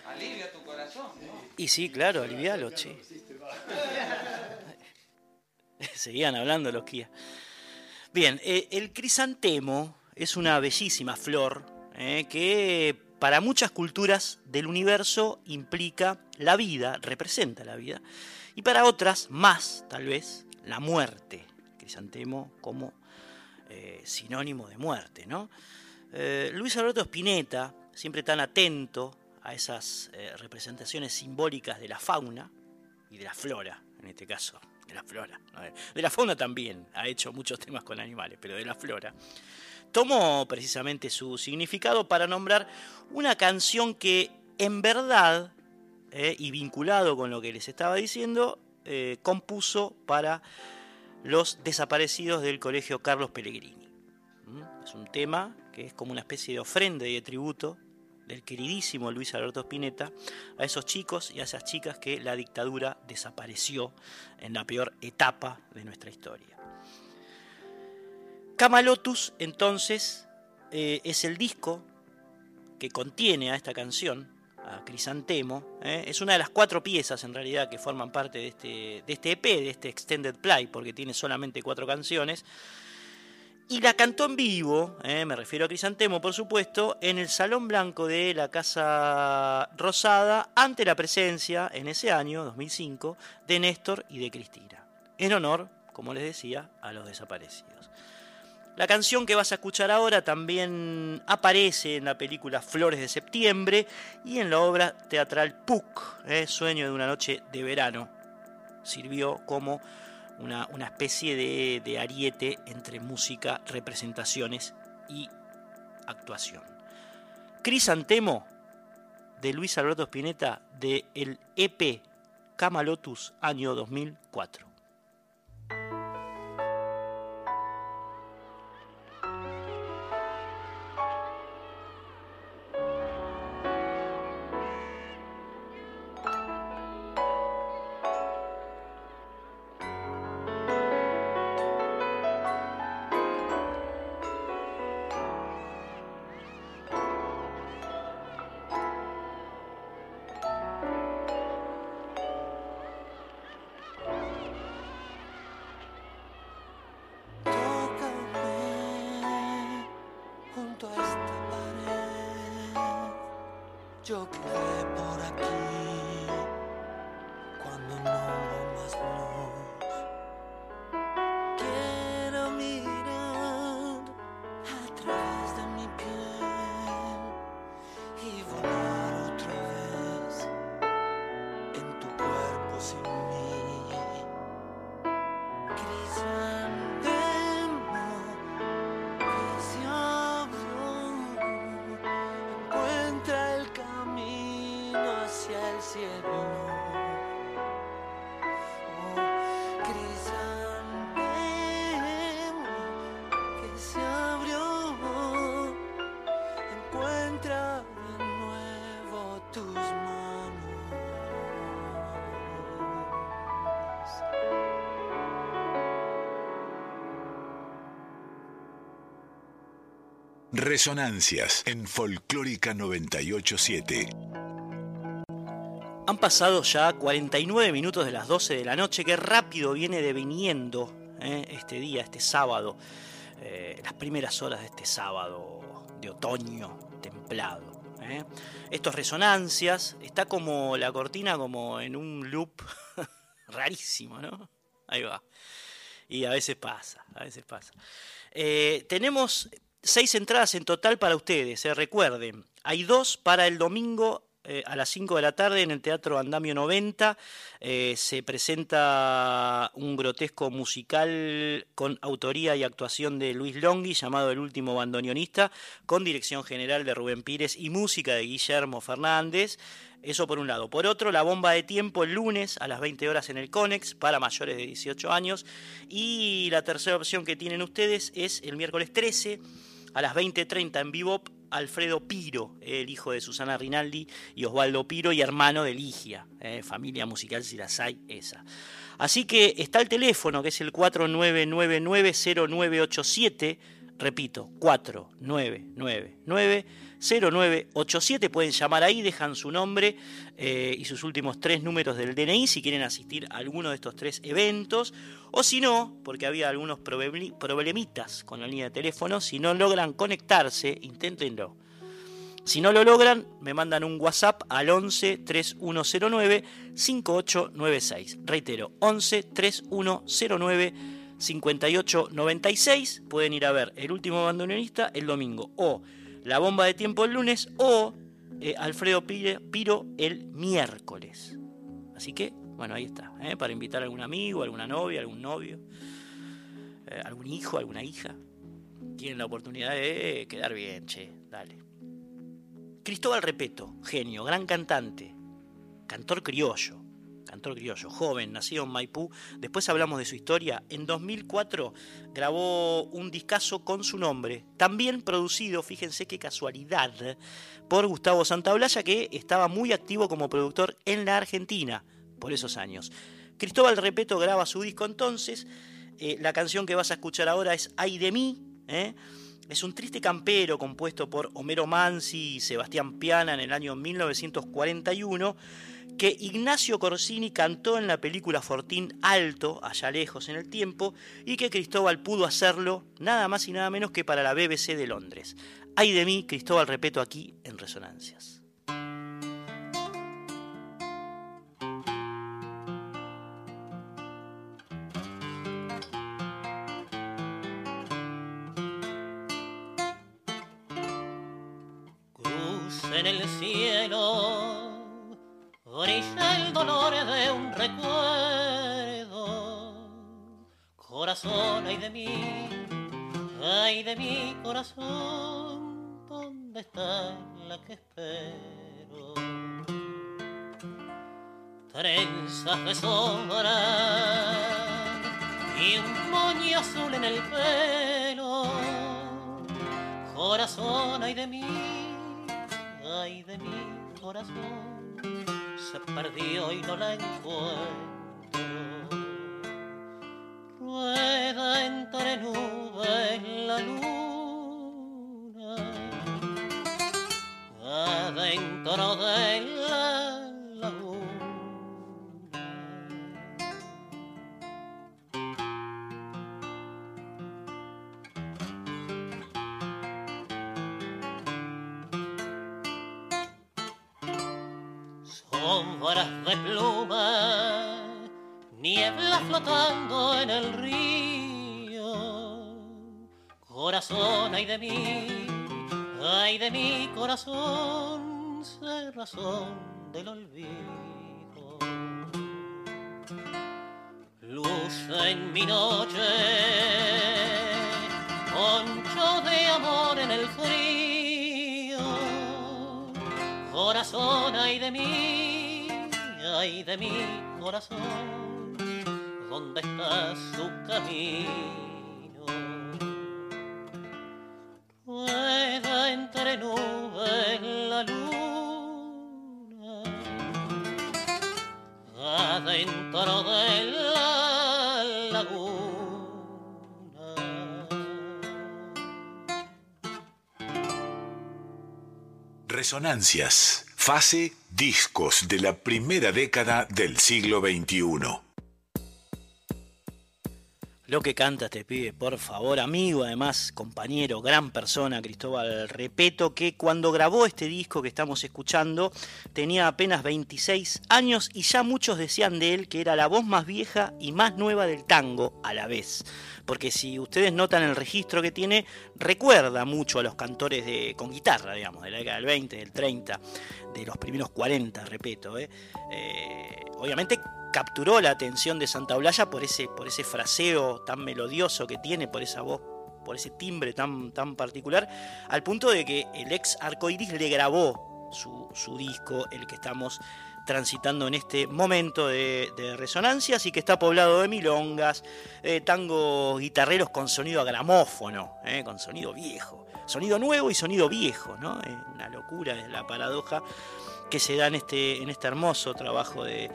Speaker 3: Alivia tu corazón.
Speaker 2: Y sí, claro, alivialo, che. Seguían hablando los Kia. Bien, eh, el crisantemo es una bellísima flor eh, que para muchas culturas del universo implica la vida, representa la vida, y para otras más, tal vez, la muerte. Crisantemo como eh, sinónimo de muerte. Eh, Luis Alberto Spinetta, siempre tan atento a esas eh, representaciones simbólicas de la fauna y de la flora, en este caso, de la flora. De la fauna también ha hecho muchos temas con animales, pero de la flora. Tomó precisamente su significado para nombrar una canción que en verdad, y vinculado con lo que les estaba diciendo, eh, compuso para los desaparecidos del colegio Carlos Pellegrini. Es un tema que es como una especie de ofrenda y de tributo del queridísimo Luis Alberto Spinetta a esos chicos y a esas chicas que la dictadura desapareció en la peor etapa de nuestra historia. Camalotus, entonces, eh, es el disco que contiene a esta canción, a Crisantemo. ¿eh? Es una de las cuatro piezas, en realidad, que forman parte de este, de este EP, de este Extended Play, porque tiene solamente cuatro canciones. Y la cantó en vivo, ¿eh? me refiero a Crisantemo, por supuesto, en el Salón Blanco de la Casa Rosada, ante la presencia, en ese año, 2005, de Néstor y de Cristina. En honor, como les decía, a los desaparecidos. La canción que vas a escuchar ahora también aparece en la película Flores de Septiembre y en la obra teatral Puck, ¿eh? Sueño de una noche de verano. Sirvió como una, especie de, de ariete entre música, representaciones y actuación. Crisantemo de Luis Alberto Spinetta de el EP Camalotus año 2004.
Speaker 1: Resonancias en Folclórica 987.
Speaker 2: Han pasado ya 49 minutos de las 12 de la noche, que rápido viene deviniendo eh, este día, este sábado, eh, las primeras horas de este sábado de otoño templado. eh. Estos resonancias, está como la cortina como en un loop rarísimo, ¿no? Ahí va. Y a veces pasa, a veces pasa. Eh, tenemos seis entradas en total para ustedes, eh, recuerden. Hay dos para el domingo eh, a las 5 de la tarde en el Teatro Andamio 90. Eh, se presenta un grotesco musical con autoría y actuación de Luis Longhi llamado El último bandoneonista, con dirección general de Rubén Pires y música de Guillermo Fernández. Eso por un lado. Por otro, la bomba de tiempo el lunes a las 20 horas en el Conex para mayores de 18 años. Y la tercera opción que tienen ustedes es el miércoles 13 a las 20.30 en Bebop, Alfredo Piro, el hijo de Susana Rinaldi y Osvaldo Piro y hermano de Ligia, eh, familia musical si las hay, esa. Así que está el teléfono que es el 49990987, repito, 49990987, pueden llamar ahí, dejan su nombre eh, y sus últimos tres números del DNI si quieren asistir a alguno de estos tres eventos, o si no, porque había algunos problemi- problemitas con la línea de teléfono, si no logran conectarse, inténtenlo. Si no lo logran, me mandan un WhatsApp al 11 3109 5896. Reitero, 11 3109 5896. Pueden ir a ver El último bandoneonista el domingo o La bomba de tiempo el lunes o eh, Alfredo Piro el miércoles. Así que, bueno, ahí está, ¿eh? para invitar a algún amigo, alguna novia, algún novio, eh, algún hijo, alguna hija. Tienen la oportunidad de quedar bien, che, dale. Cristóbal Repeto, genio, gran cantante, cantor criollo, cantor criollo, joven, nacido en Maipú. Después hablamos de su historia. En 2004 grabó un discazo con su nombre, también producido, fíjense qué casualidad, por Gustavo Santaolalla, que estaba muy activo como productor en la Argentina por esos años. Cristóbal Repeto graba su disco entonces. eh, la canción que vas a escuchar ahora es Ay de mí. ¿eh? Es un triste campero compuesto por Homero Mansi y Sebastián Piana en el año 1941 que Ignacio Corsini cantó en la película Fortín Alto, allá lejos en el tiempo, y que Cristóbal pudo hacerlo nada más y nada menos que para la BBC de Londres. Ay de mí, Cristóbal, repeto aquí en Resonancias.
Speaker 8: De mí, ay de mi corazón, ¿dónde está la que espero? Trenzas de sombra y un moño azul en el pelo corazón, ay de mí, ay de mi corazón, se perdió y no la encuentro. Rueda entre nubes la luna, adentro de flotando en el río. Corazón, ay de mí, ay de mi corazón, razón del olvido. Luz en mi noche, concho de amor en el frío corazón, ay de mí, ay de mi corazón, donde está su camino. Rueda entre nubes la luna, adentro de la laguna.
Speaker 1: Resonancias, fase discos de la primera década del siglo XXI.
Speaker 2: Lo que canta este pibe, por favor, amigo, además, compañero, gran persona, Cristóbal Repeto, que cuando grabó este disco que estamos escuchando tenía apenas 26 años y ya muchos decían de él que era la voz más vieja y más nueva del tango a la vez. Porque si ustedes notan el registro que tiene, recuerda mucho a los cantores de, con guitarra, digamos, de la década del 20, del 30, de los primeros 40, Repeto. ¿eh? Eh, obviamente capturó la atención de Santa Blaya por ese, por ese fraseo tan melodioso que tiene, por esa voz, por ese timbre tan, tan particular, al punto de que el ex Arcoiris le grabó su, su disco, el que estamos transitando en este momento de, de resonancias y que está poblado de milongas, eh, tangos guitarreros con sonido a gramófono, eh, con sonido viejo, sonido nuevo y sonido viejo, ¿no? Eh, una locura es la paradoja que se da en este, en este hermoso trabajo de,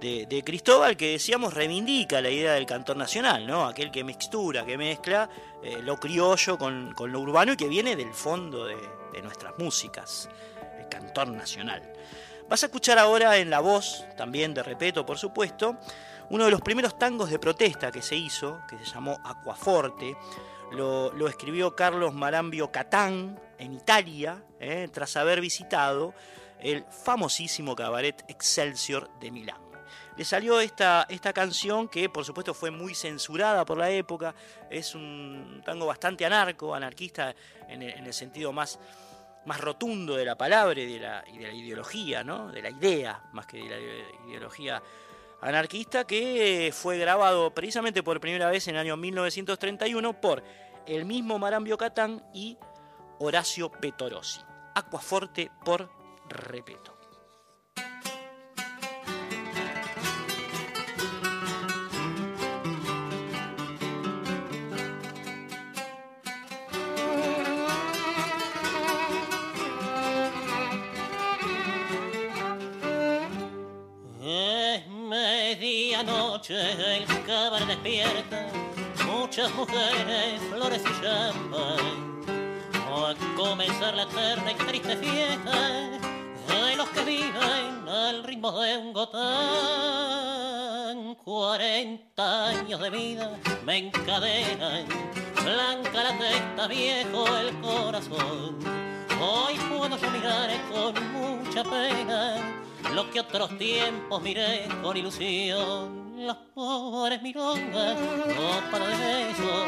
Speaker 2: de, de, Cristóbal, que decíamos reivindica la idea del cantor nacional, ¿no? Aquel que mixtura, que mezcla eh, lo criollo con, con, lo urbano y que viene del fondo de, de, nuestras músicas, el cantor nacional. Vas a escuchar ahora en la voz, también de Repeto, por supuesto, uno de los primeros tangos de protesta que se hizo, que se llamó Aquaforte. Lo, lo escribió Carlos Marambio Catán en Italia, eh, tras haber visitado el famosísimo cabaret Excelsior de Milán le salió esta, esta canción que por supuesto fue muy censurada por la época, es un tango bastante anarco, anarquista en el, en el sentido más, más rotundo de la palabra y de la, ideología, ¿no? de la idea más que de la ideología anarquista, que fue grabado precisamente por primera vez en el año 1931 por el mismo Marambio Catán y Horacio Petorosi. Aquaforte por Repeto.
Speaker 8: noche el cabaret despierta, muchas mujeres, flores y champán. a comenzar la eterna y triste fiesta de los que viven al ritmo de un gotán. Cuarenta años de vida me encadenan, blanca la testa, viejo el corazón. Hoy puedo yo mirar con mucha pena lo que otros tiempos miré con ilusión. Las pobres milongas, no para de eso,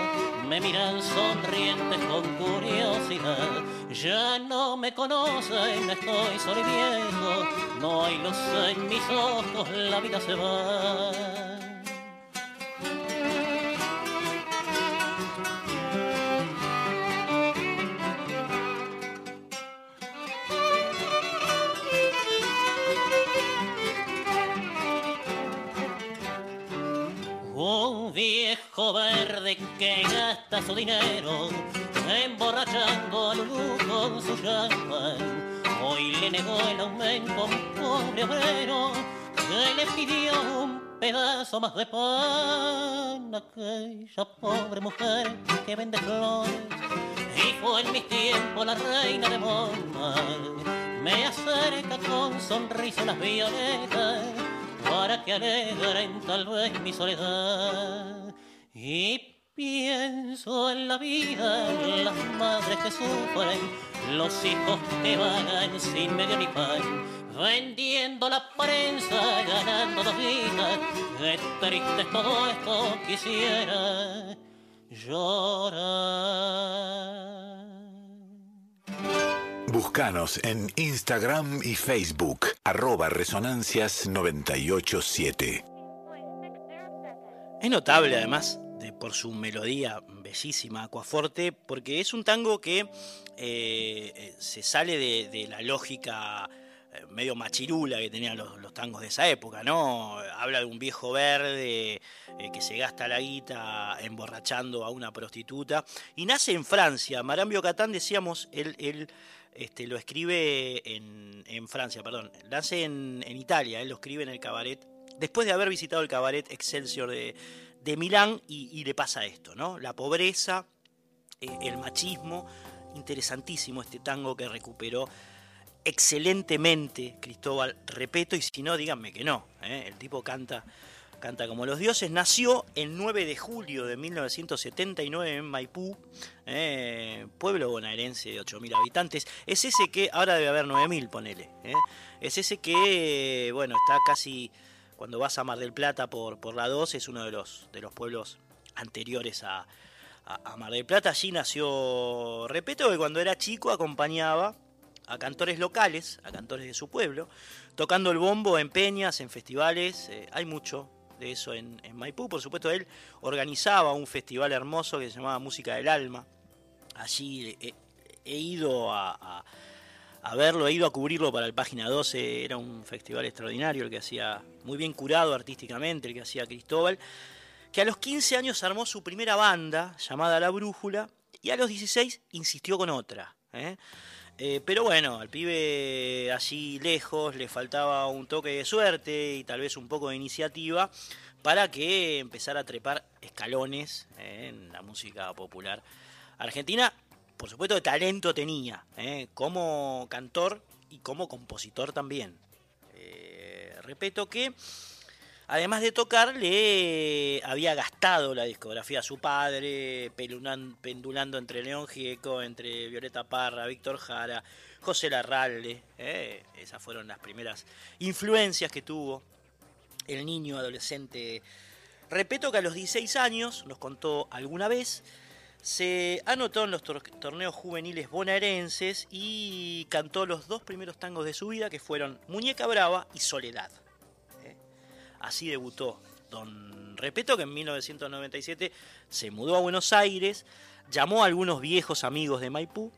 Speaker 8: me miran sonrientes con curiosidad. Ya no me conocen, estoy solo y viejo, no hay luz en mis ojos, la vida se va. viejo verde que gasta su dinero emborrachando a Lulú con su champán. Hoy le negó el aumento a un pobre obrero que le pidió un pedazo más de pan. Aquella pobre mujer que vende flores y fue en mis tiempos la reina de Montmal. Me acerca con sonrisa las violetas para que alegren tal vez mi soledad. Y pienso en la vida, las madres que sufren, los hijos que vagan sin medio ni pan, vendiendo la prensa, ganando dos vidas. Qué triste es todo esto, quisiera llorar.
Speaker 1: Búscanos en Instagram y Facebook, arroba resonancias987.
Speaker 2: Es notable además por su melodía bellísima, Aquaforte, porque es un tango que eh, se sale de, la lógica eh, medio machirula que tenían los, tangos de esa época, ¿no? Habla de un viejo verde eh, que se gasta la guita emborrachando a una prostituta. Y nace en Francia. Marambio Catán, decíamos, él, este, lo escribe en, en, Francia, perdón. Nace en, en, Italia, él lo escribe en el cabaret después de haber visitado el cabaret Excelsior de, de Milán y, le pasa esto, ¿no? La pobreza, eh, el machismo, interesantísimo este tango que recuperó excelentemente Cristóbal Repeto y si no, díganme que no, ¿eh? el tipo canta canta como los dioses, nació el 9 de julio de 1979 en Maipú, eh, pueblo bonaerense de 8.000 habitantes. Es ese que, ahora debe haber 9.000, ponele. Es ese que, bueno, está casi, cuando vas a Mar del Plata por, por la 2, es uno de los, de los pueblos anteriores a, a, Mar del Plata. Allí nació Repeto, que cuando era chico acompañaba a cantores locales, a cantores de su pueblo, tocando el bombo en peñas, en festivales. Eh, hay mucho, de eso en, Maipú. Por supuesto, él organizaba un festival hermoso que se llamaba Música del Alma. Allí he, ido a, he ido a cubrirlo para el Página 12. Era un festival extraordinario, el que hacía muy bien curado artísticamente, el que hacía Cristóbal. Que a los 15 años armó su primera banda llamada La Brújula y a los 16 insistió con otra. ¿eh? Eh, pero bueno, al pibe allí lejos le faltaba un toque de suerte y tal vez un poco de iniciativa para que empezara a trepar escalones eh, en la música popular argentina. Por supuesto, talento tenía, eh, como cantor y como compositor también. repito que Además de tocar, le había gastado la discografía a su padre, pendulando entre León Gieco, entre Violeta Parra, Víctor Jara, José Larralde. Eh, esas fueron las primeras influencias que tuvo el niño adolescente. Repito que a los 16 años, nos contó alguna vez, se anotó en los torneos juveniles bonaerenses y cantó los dos primeros tangos de su vida, que fueron Muñeca Brava y Soledad. Así debutó Don Repeto, que en 1997 se mudó a Buenos Aires, llamó a algunos viejos amigos de Maipú,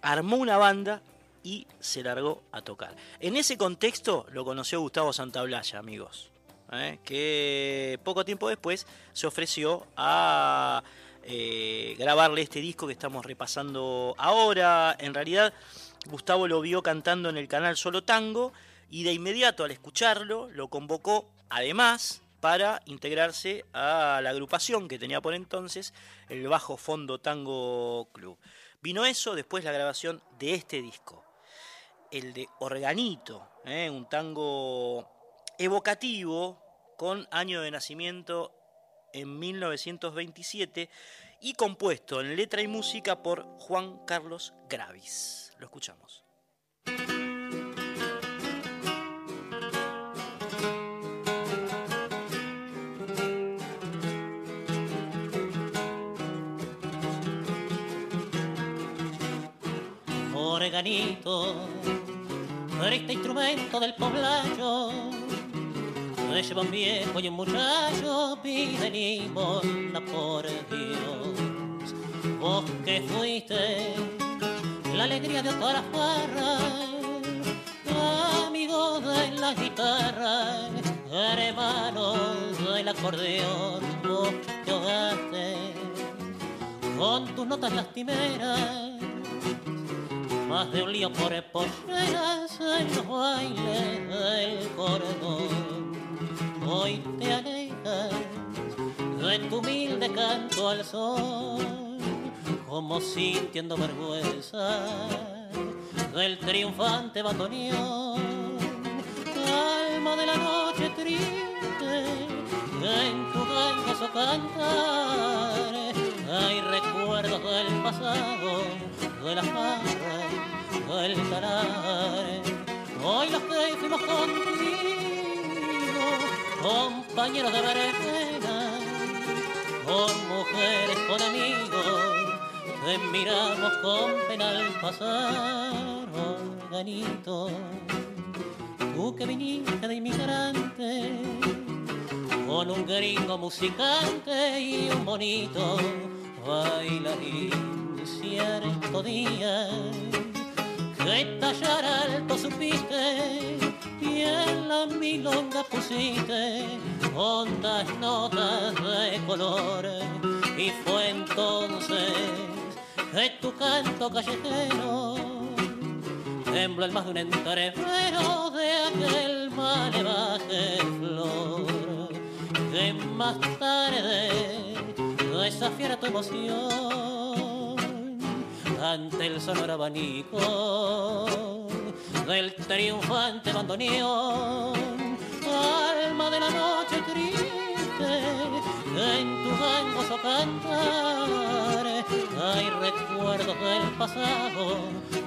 Speaker 2: armó una banda y se largó a tocar. En ese contexto lo conoció Gustavo Santaolalla, amigos, ¿eh? que poco tiempo después se ofreció a eh, grabarle este disco que estamos repasando ahora. En realidad, Gustavo lo vio cantando en el canal Solo Tango y de inmediato al escucharlo lo convocó además para integrarse a la agrupación que tenía por entonces el Bajo Fondo Tango Club. Vino eso, después la grabación de este disco, el de Organito, ¿eh? un tango evocativo con año de nacimiento en 1927 y compuesto en letra y música por Juan Carlos Gravis. Lo escuchamos.
Speaker 8: organito, este instrumento del poblado, me lleva viejo y un muchacho, pide limosna por Dios. Vos que fuiste la alegría de las barras, amigo de la guitarra, hermano del acordeón, vos que ahogaste con tus notas lastimeras más de un lío por polleras en los bailes del cordón. Hoy te alejas de tu humilde canto al sol, como sintiendo vergüenza del triunfante bandoneón. Alma de la noche triste, en tu gallo cantar, hay recuerdos del pasado, de las barras el talar. Hoy los que fuimos contigo, compañeros de berenjena, con mujeres, con amigos, te miramos con pena al pasar, organito. Tú que viniste de inmigrante, con un gringo musicante y un bonito bailarín cierto día que tallar alto supiste en la milonga pusiste hondas notas de color. Y fue entonces que tu canto callejero tembló el más de un entrevero de aquel malevaje flor. Más tarde desafiar tu emoción ante el sonoro abanico del triunfante bandoneón. Alma de la noche triste, en tu gangoso cantar hay recuerdos del pasado,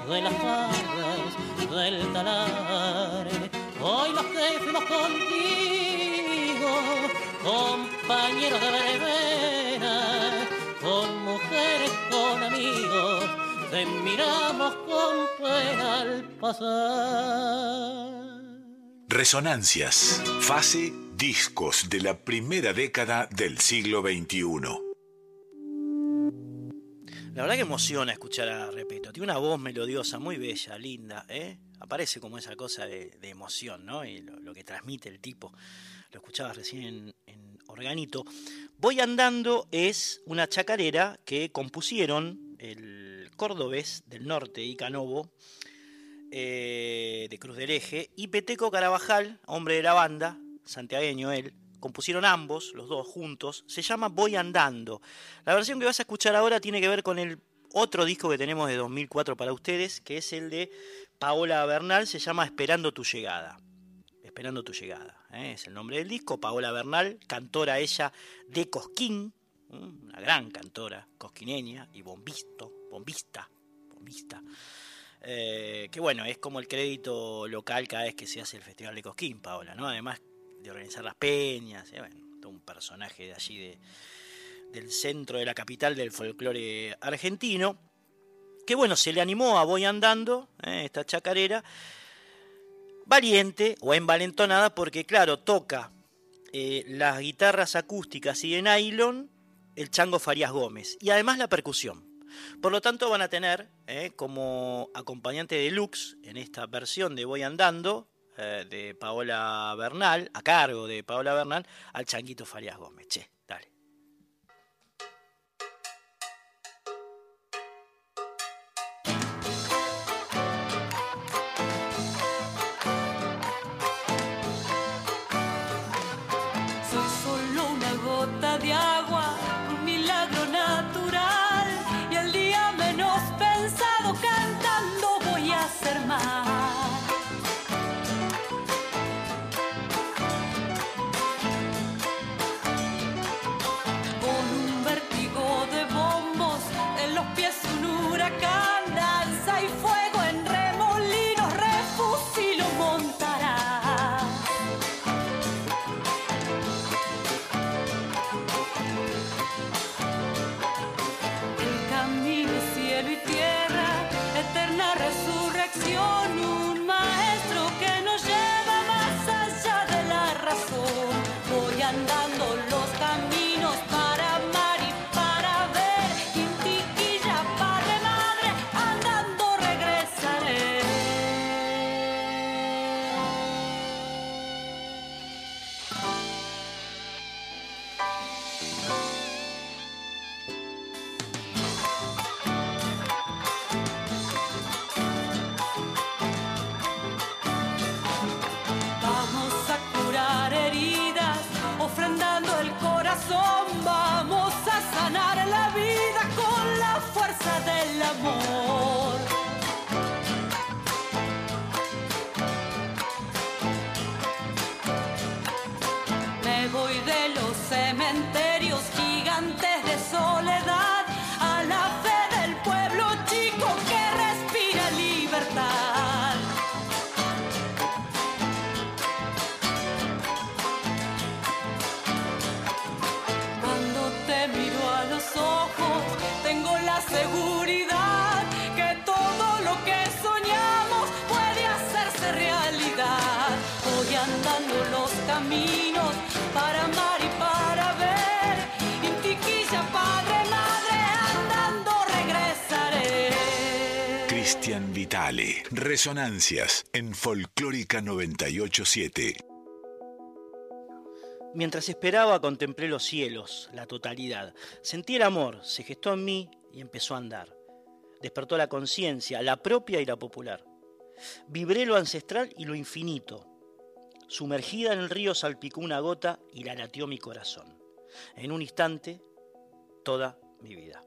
Speaker 8: de las barras, del talar. Hoy los que fuimos contigo, compañeros de verbena, con mujeres, con amigos, te miramos con pena al pasar.
Speaker 1: Resonancias, fase discos de la primera década del siglo XXI.
Speaker 2: La verdad que emociona escuchar a Repeto. Tiene una voz melodiosa, muy bella, linda. ¿eh? Aparece como esa cosa de, de emoción, ¿no? Y lo, lo, que transmite el tipo. Lo escuchabas recién en, en, Organito. Voy andando es una chacarera que compusieron el cordobés del norte, Icanovo, eh, de Cruz del Eje, y Peteco Carabajal, hombre de la banda, santiagueño él, compusieron ambos, los dos juntos, se llama Voy Andando. La versión que vas a escuchar ahora tiene que ver con el otro disco que tenemos de 2004 para ustedes, que es el de Paola Bernal, se llama Esperando tu llegada. Esperando tu llegada, ¿eh? es el nombre del disco. Paola Bernal, cantora ella de Cosquín, una gran cantora cosquineña y bombisto, bombista, bombista. Eh, que bueno, es como el crédito local cada vez que se hace el Festival de Cosquín, Paola, ¿no? Además de organizar las peñas, eh, todo un personaje de allí de, del centro de la capital del folclore argentino, que bueno, se le animó a Voy Andando, eh, esta chacarera, valiente o envalentonada porque claro, toca las guitarras acústicas y de nylon el chango Farías Gómez y además la percusión. Por lo tanto van a tener eh, como acompañante deluxe en esta versión de Voy Andando eh, de Paola Bernal, a cargo de Paola Bernal, al Changuito Farías Gómez.
Speaker 1: Resonancias en Folclórica 987.
Speaker 2: Mientras esperaba contemplé los cielos, la totalidad. Sentí el amor, se gestó en mí y empezó a andar. Despertó la conciencia, la propia y la popular. Vibré lo ancestral y lo infinito. Sumergida en el río salpicó una gota y la latió mi corazón. en un instante toda mi vida.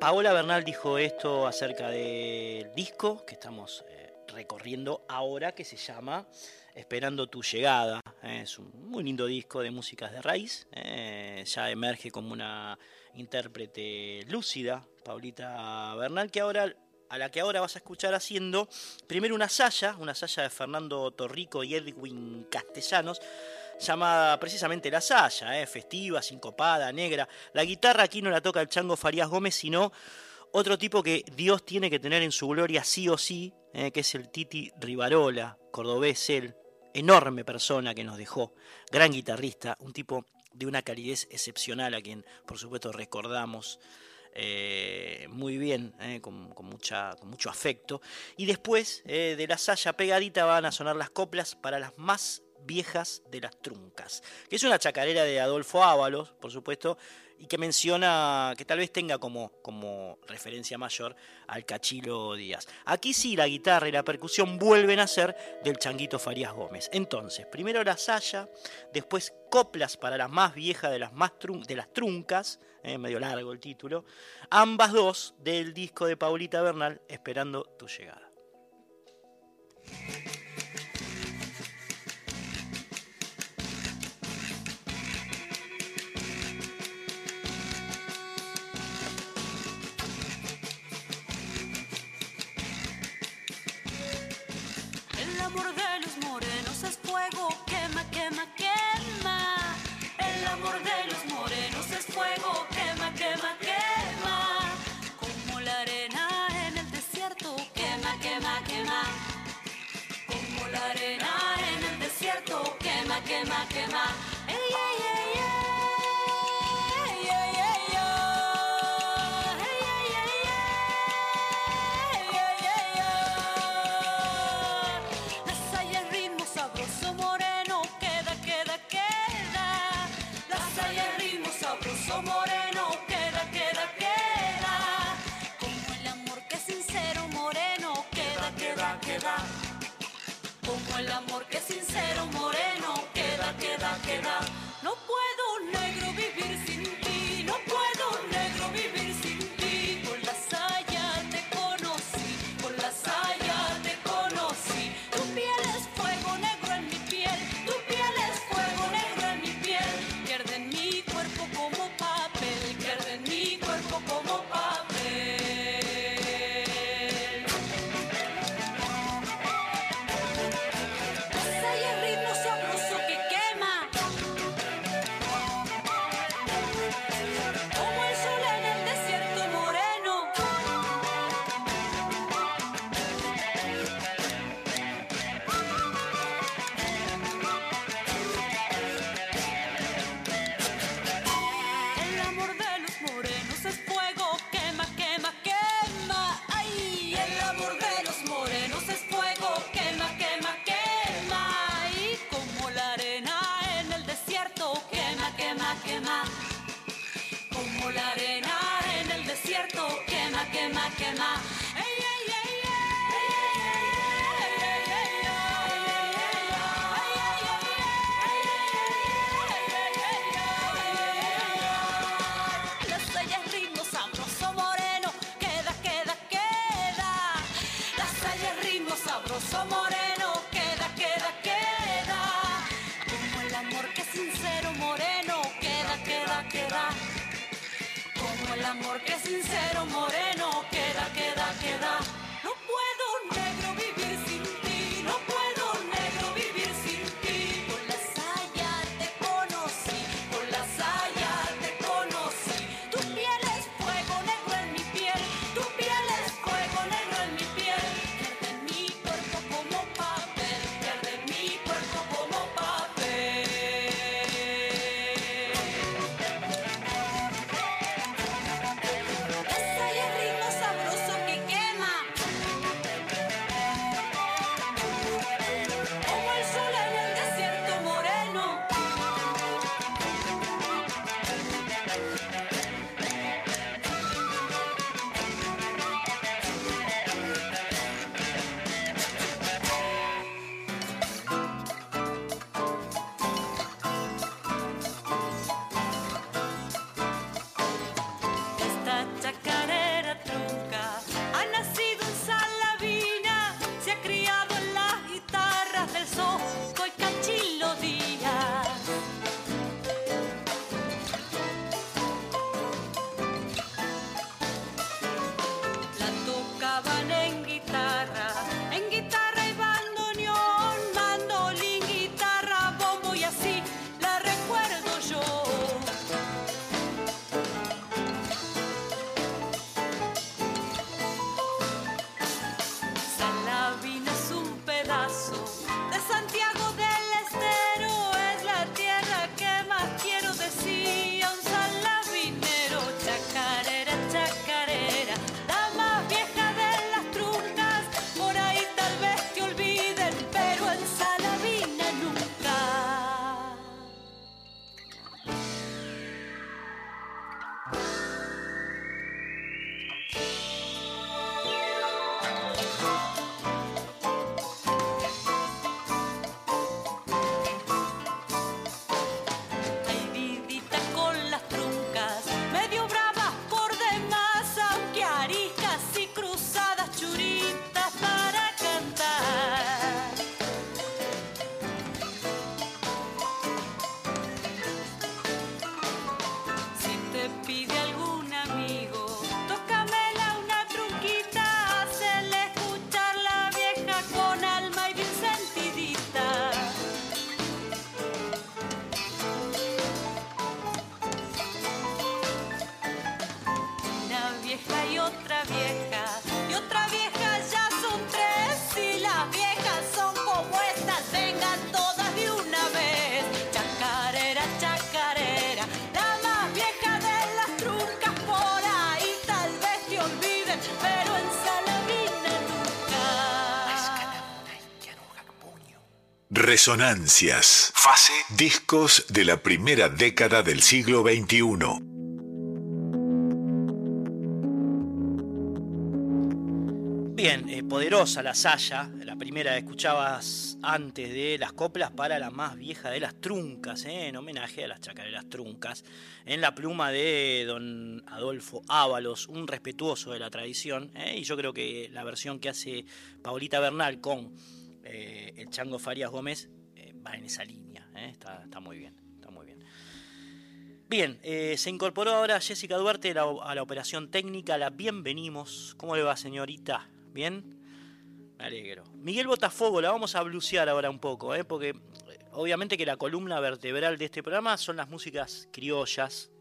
Speaker 2: Paola Bernal dijo esto acerca del disco que estamos eh, recorriendo ahora, que se llama Esperando tu llegada. Eh, es un muy lindo disco de músicas de raíz. eh, ya emerge como una intérprete lúcida, Paulita Bernal, que ahora a la que ahora vas a escuchar haciendo primero una saya, una saya de Fernando Torrico y Edwin Castellanos, llamada precisamente La Saya, eh, festiva, sincopada, negra. La guitarra aquí no la toca el Chango Farías Gómez, sino otro tipo que Dios tiene que tener en su gloria sí o sí, eh, que es el Titi Rivarola, cordobés él, enorme persona que nos dejó, gran guitarrista, un tipo de una calidez excepcional a quien por supuesto recordamos eh, muy bien, con, con mucho afecto. Y después de la saya pegadita van a sonar las coplas para las más viejas de las truncas, que es una chacarera de Adolfo Ábalos, por supuesto, y que menciona, que tal vez tenga como, como referencia mayor al Cachilo Díaz. Aquí sí la guitarra y la percusión vuelven a ser del Changuito Farías Gómez. Entonces, primero la saya, después coplas para las más viejas de las, más trun- de las truncas, eh, medio largo el título, ambas dos del disco de Paulita Bernal, Esperando tu llegada.
Speaker 9: Amor de los morenos es fuego, quema, quema, quema. El amor de los morenos es fuego, quema, quema, quema. Como la arena en el desierto, quema, quema, quema. Como la arena en el desierto, quema, quema, quema. El amor que es sincero moreno, queda, queda, queda. No puedo sabroso moreno, queda, queda, queda. Como el amor que es sincero moreno, queda, queda, queda. Como el amor que es sincero moreno, queda, queda, queda.
Speaker 1: Resonancias. Fase. Discos de la primera década del siglo XXI.
Speaker 2: Bien, eh, poderosa la saya, la primera que escuchabas antes de las coplas para la más vieja de las truncas, eh, en homenaje a las chacareras truncas, en la pluma de don Adolfo Ábalos, un respetuoso de la tradición, eh, y yo creo que la versión que hace Paulita Bernal con el Chango Farías Gómez va en esa línea, está, está muy bien. Bien, se incorporó ahora Jessica Duarte a la operación técnica. La bienvenimos. ¿Cómo le va, señorita? ¿Bien? Me alegro. Miguel Botafogo, la vamos a blusear ahora un poco, ¿eh? porque eh, obviamente que la columna vertebral de este programa son las músicas criollas,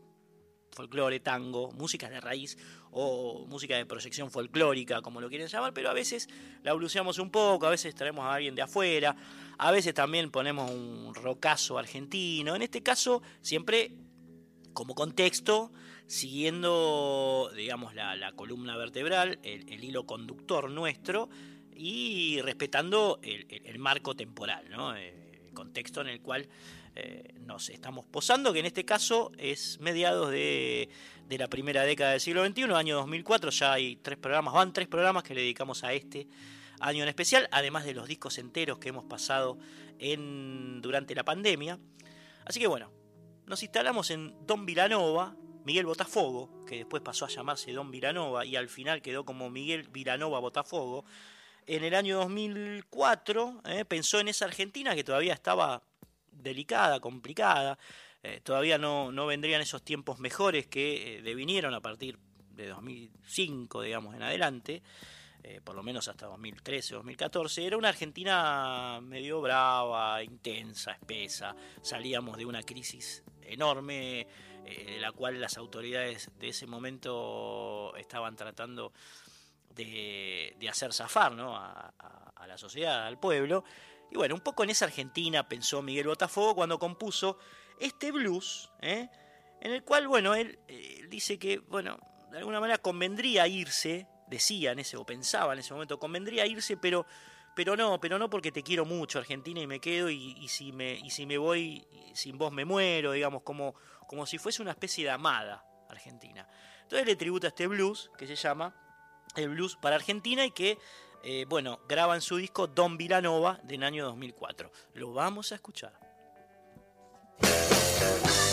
Speaker 2: folclore, tango, músicas de raíz o música de proyección folclórica, como lo quieren llamar, pero a veces la bluseamos un poco, a veces traemos a alguien de afuera, a veces también ponemos un rocazo argentino. En este caso, siempre como contexto, siguiendo, digamos, la, columna vertebral, el, hilo conductor nuestro y respetando el, marco temporal, ¿no? Eh, el contexto en el cual eh, nos estamos posando, que en este caso es mediados de, de, la primera década del siglo XXI, año 2004, ya hay tres programas, van tres programas que le dedicamos a este año en especial, además de los discos enteros que hemos pasado en, durante la pandemia. Así que bueno, nos instalamos en Don Vilanova, Miguel Botafogo, que después pasó a llamarse Don Vilanova y al final quedó como Miguel Vilanova Botafogo, en el año 2004 eh, pensó en esa Argentina que todavía estaba delicada, complicada, eh, todavía no, no, vendrían esos tiempos mejores que eh, devinieron a partir de 2005, digamos, en adelante, por lo menos hasta 2013, 2014. Era una Argentina medio brava, intensa, espesa, salíamos de una crisis enorme eh, de la cual las autoridades de ese momento estaban tratando de, hacer zafar ¿no? a, la sociedad, al pueblo. Y bueno, un poco en esa Argentina pensó Miguel Botafogo cuando compuso este blues, ¿eh? en el cual, bueno, él, dice que, bueno, de alguna manera convendría irse, decía en ese, o pensaba en ese momento, convendría irse, pero pero no, pero no porque te quiero mucho Argentina y me quedo y, si me y si me voy sin vos me muero, digamos, como como si fuese una especie de amada Argentina. Entonces le tributa este blues que se llama el blues para Argentina y que eh, bueno, graba en su disco Don Villanova del año 2004. Lo vamos a escuchar.
Speaker 3: Thank you.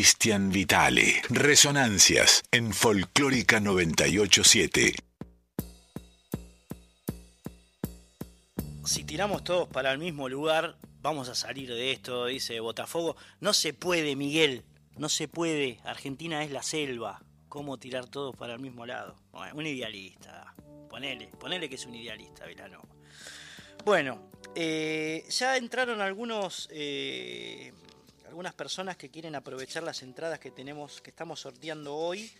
Speaker 1: Cristian Vitale. Resonancias en Folclórica 987.
Speaker 2: Si tiramos todos para el mismo lugar, vamos a salir de esto, dice Botafogo. No se puede, Miguel, no se puede. Argentina es la selva. ¿Cómo tirar todos para el mismo lado? Bueno, un idealista. Ponele, ponele que es un idealista, Vilano. Bueno, eh, ya entraron algunos, eh, algunas personas que quieren aprovechar las entradas que tenemos, que estamos sorteando hoy.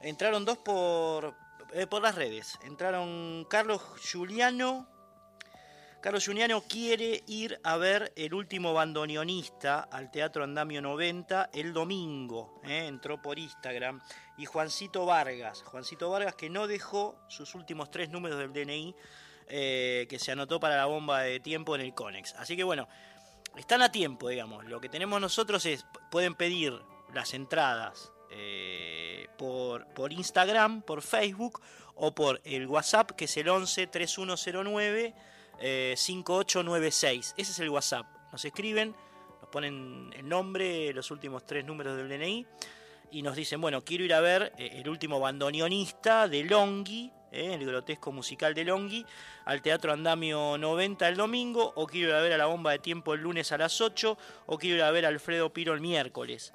Speaker 2: Entraron dos por, eh, por las redes. Entraron Carlos Juliano. Carlos Juliano quiere ir a ver el último bandoneonista al Teatro Andamio 90 el domingo. ¿eh? Entró por Instagram. Y Juancito Vargas. Juancito Vargas que no dejó sus últimos tres números del DNI eh, que se anotó para la bomba de tiempo en el Conex. Así que bueno, están a tiempo, digamos. Lo que tenemos nosotros es, pueden pedir las entradas eh, por, por Instagram, por Facebook o por el WhatsApp que es el 11 3109 eh, 5896. Ese es el WhatsApp. Nos escriben, nos ponen el nombre, los últimos tres números del DNI y nos dicen, bueno, quiero ir a ver eh, el último bandoneonista de Longhi, eh, el grotesco musical de Longhi, al Teatro Andamio 90 el domingo, o quiero ir a ver a la bomba de tiempo el lunes a las 8, o quiero ir a ver a Alfredo Piro el miércoles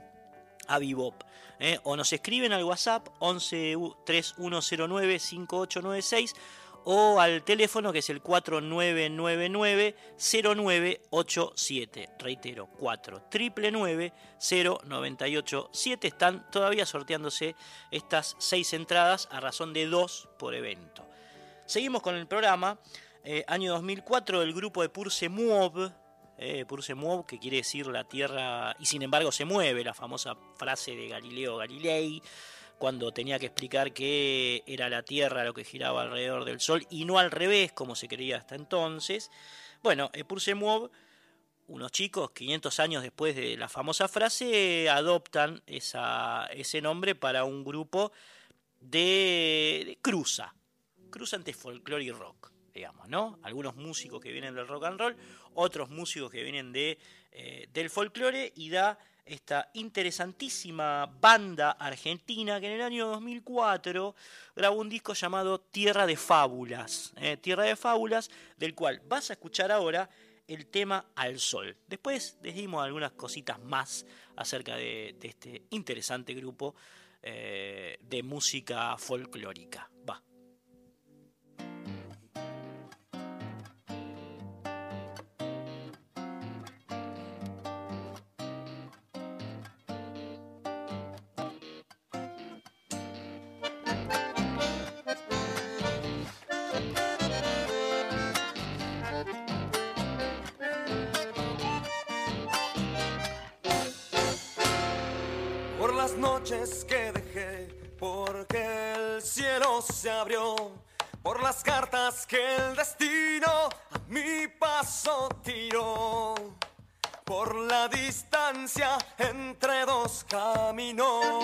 Speaker 2: a Bebop. eh, O nos escriben al WhatsApp 11 3109 5896 o al teléfono que es el 4999-0987. Reitero, 4999-0987. Están todavía sorteándose estas seis entradas a razón de dos por evento. Seguimos con el programa. Eh, año 2004, el grupo de Pur se mueve. Eh, Pur se mueve, que quiere decir la tierra, y sin embargo se mueve, la famosa frase de Galileo Galilei cuando tenía que explicar que era la Tierra lo que giraba alrededor del Sol y no al revés, como se creía hasta entonces. Bueno, eh, Pursemov, unos chicos, 500 años después de la famosa frase, adoptan esa, ese nombre para un grupo de, de cruza, cruza entre folclore y rock, digamos, ¿no? Algunos músicos que vienen del rock and roll, otros músicos que vienen de, eh, del folclore y da esta interesantísima banda argentina que en el año 2004 grabó un disco llamado Tierra de Fábulas. eh, Tierra de Fábulas, del cual vas a escuchar ahora el tema Al Sol. Después les dimos algunas cositas más acerca de, este interesante grupo eh, de música folclórica.
Speaker 3: Noches que dejé, porque el cielo se abrió, por las cartas que el destino a mi paso tiró, por la distancia entre dos caminos.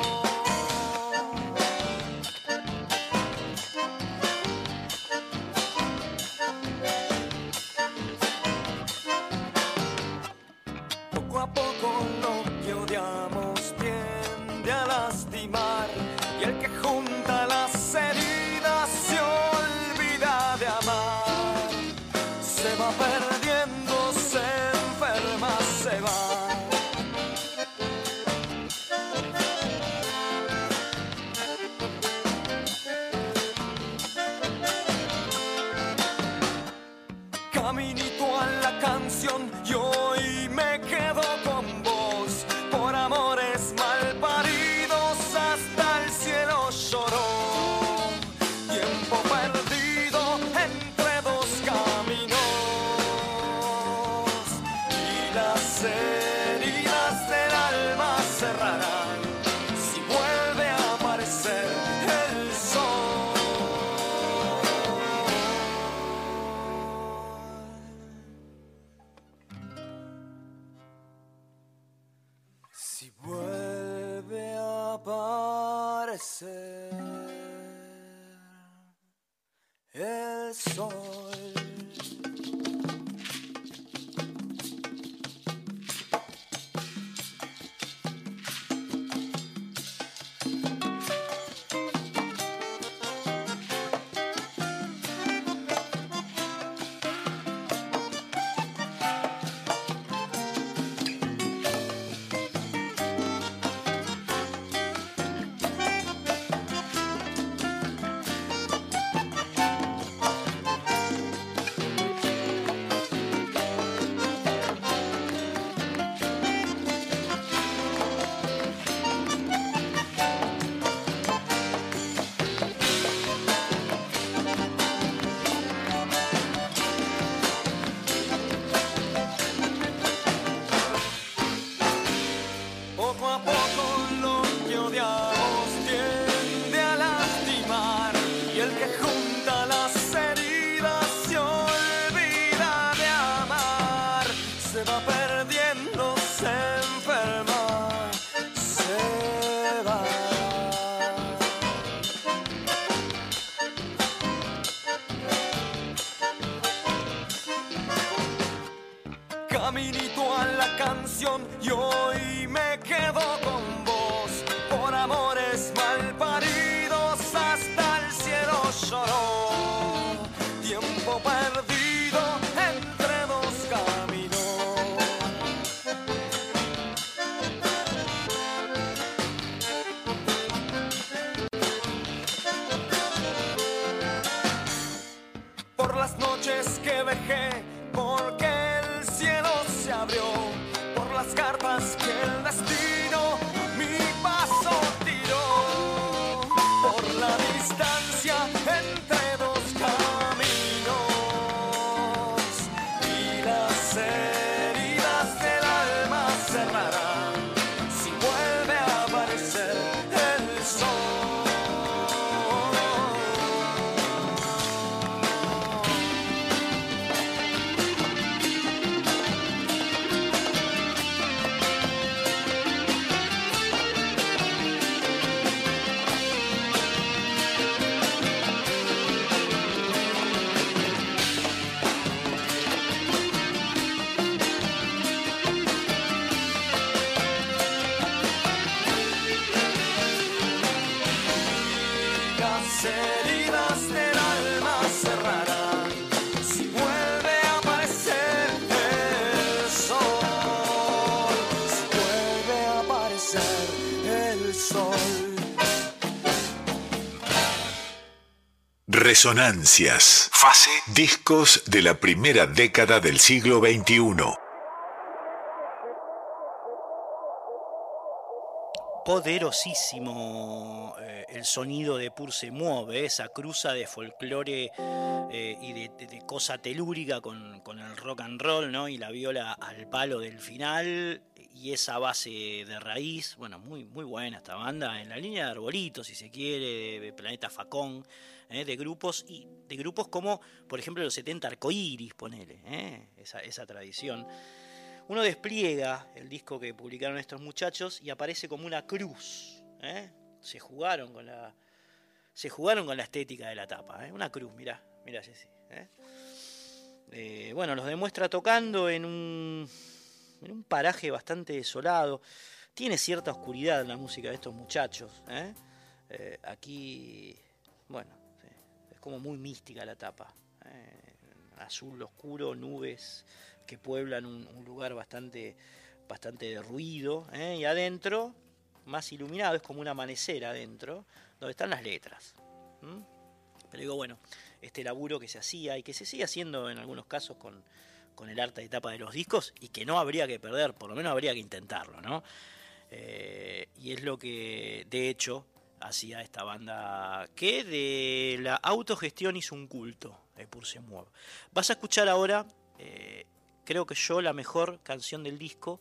Speaker 3: Si vuelve a aparecer
Speaker 1: Resonancias. Fase. Discos de la primera década del siglo XXI.
Speaker 2: poderosísimo eh, el sonido de Pur se mueve, esa cruza de folclore eh, y de, de- de cosa telúrica con, con el rock and roll, ¿no? Y la viola al palo del final y esa base de raíz, bueno, muy, muy buena esta banda, en la línea de Arbolito, si se quiere, de, Planeta Facón, ¿eh? de grupos y de grupos como, por ejemplo, los 70 Arcoiris, ponele, ¿eh? esa, esa tradición. Uno despliega el disco que publicaron estos muchachos y aparece como una cruz. ¿eh? Se jugaron con la. Se jugaron con la estética de la tapa. Una cruz, mirá, mirá Jessy. bueno, los demuestra tocando en un, en un paraje bastante desolado. Tiene cierta oscuridad la música de estos muchachos. ¿eh? Eh, aquí, bueno, es como muy mística la tapa. ¿eh? Azul oscuro, nubes que pueblan un, lugar bastante, bastante de ruido. Y adentro, más iluminado, es como un amanecer adentro, donde están las letras. Pero digo, bueno, este laburo que se hacía y que se sigue haciendo en algunos casos con el arte de tapa de los discos y que no habría que perder, por lo menos habría que intentarlo, ¿no? Eh, y es lo que, de hecho, hacía esta banda que de la autogestión hizo un culto, de Pur se mueve. Vas a escuchar ahora, eh, creo que yo, la mejor canción del disco,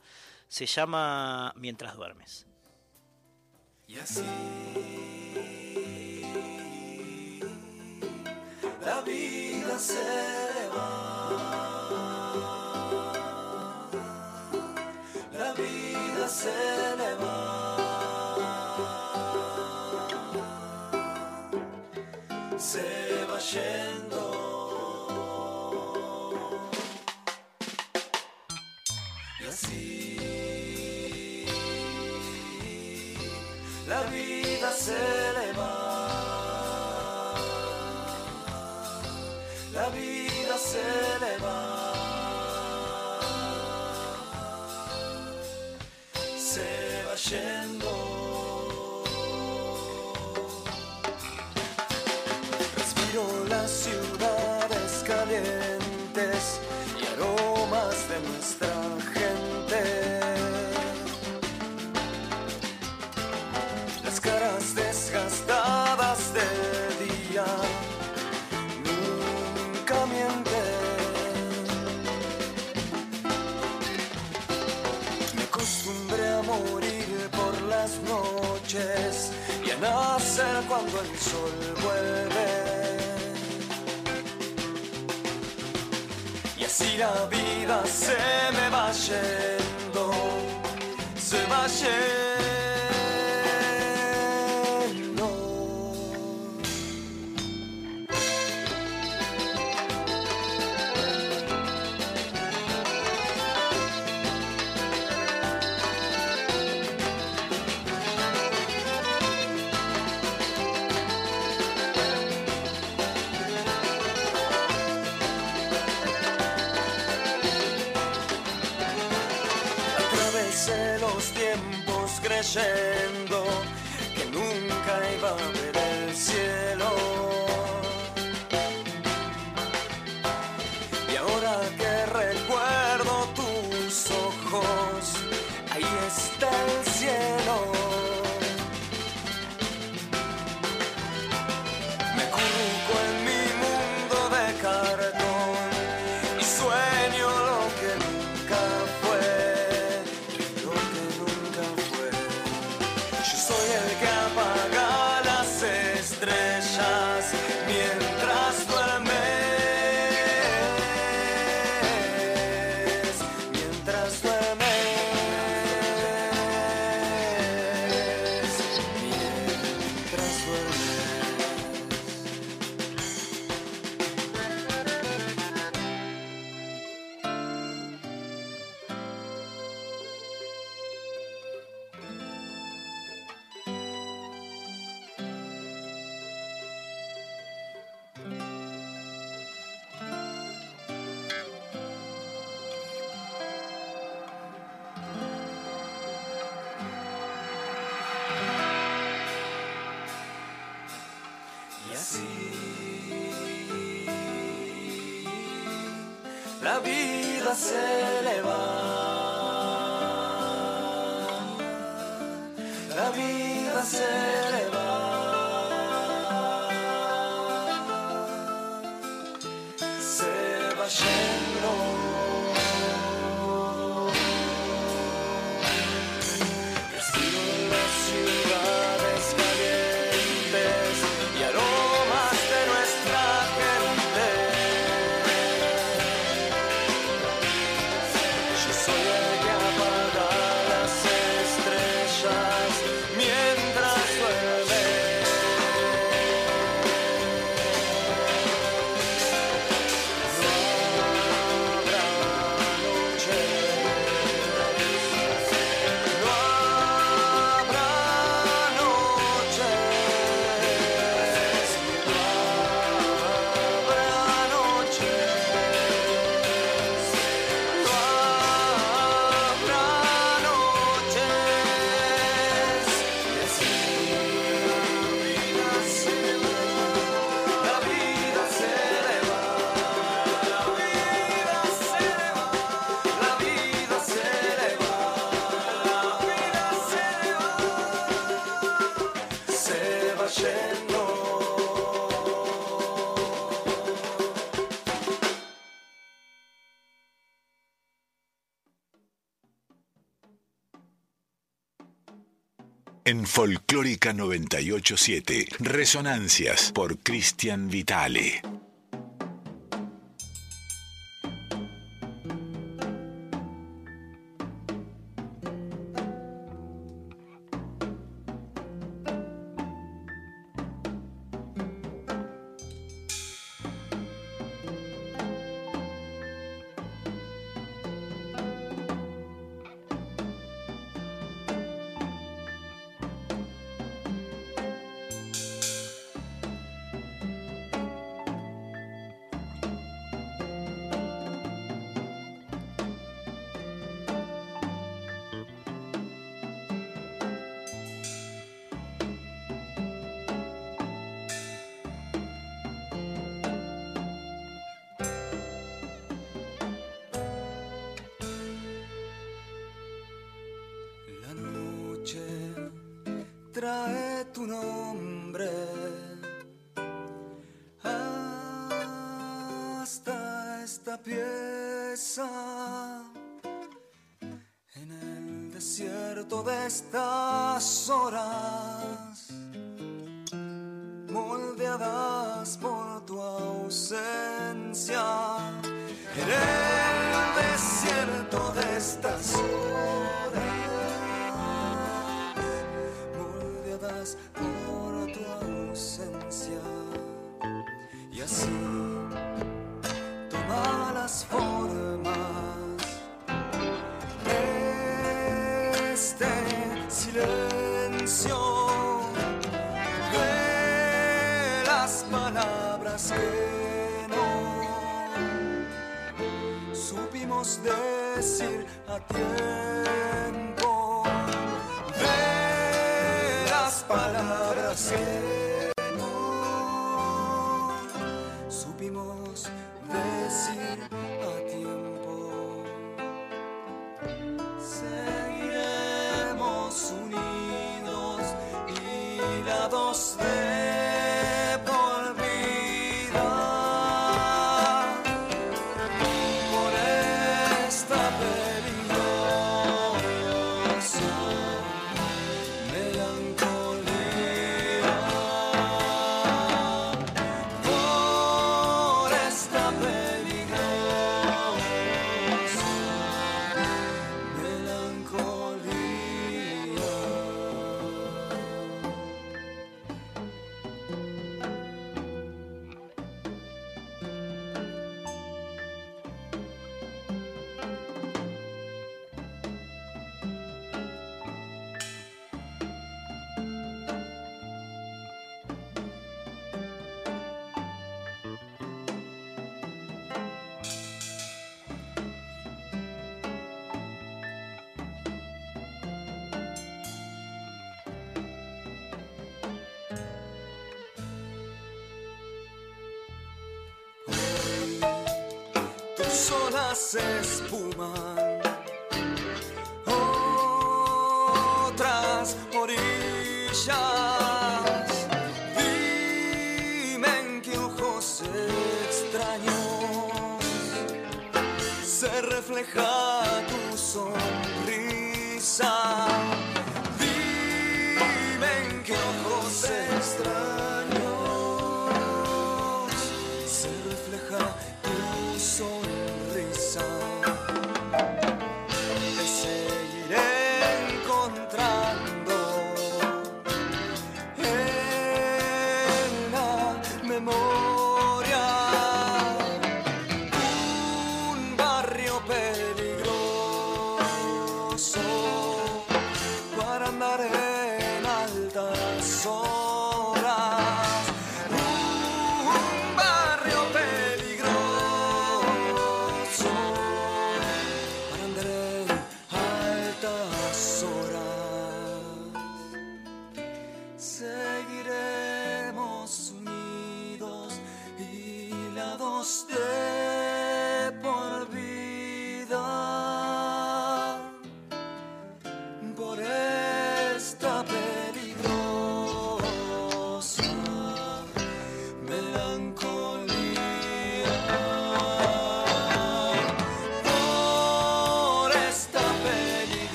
Speaker 2: se llama Mientras duermes.
Speaker 3: Y así la vida se va, se le se va yendo. Y así la vida se sol vuelve. Y así la vida se me va yendo, se va yendo. sé. en
Speaker 1: Folclórica 987. Resonancias por Cristian Vitale.
Speaker 3: Desierto de estas horas moldeadas por tu ausencia. En el desierto de estas horas moldeadas por tu ausencia. Y así toma las formas decir a tiempo de las palabras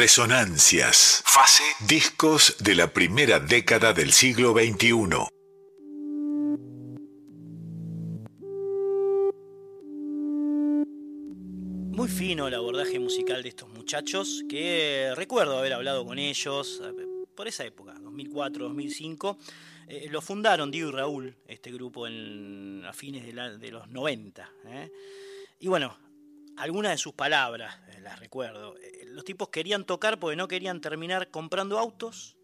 Speaker 1: Resonancias. Fase. Discos de la primera década del siglo XXI.
Speaker 2: Muy fino el abordaje musical de estos muchachos, que recuerdo haber hablado con ellos eh, por esa época, 2004, 2005. Eh, lo fundaron Diego y Raúl, este grupo, en, a fines de, la- de los 90. ¿eh? Y bueno, algunas de sus palabras eh, las recuerdo. Los tipos querían tocar porque no querían terminar comprando autos,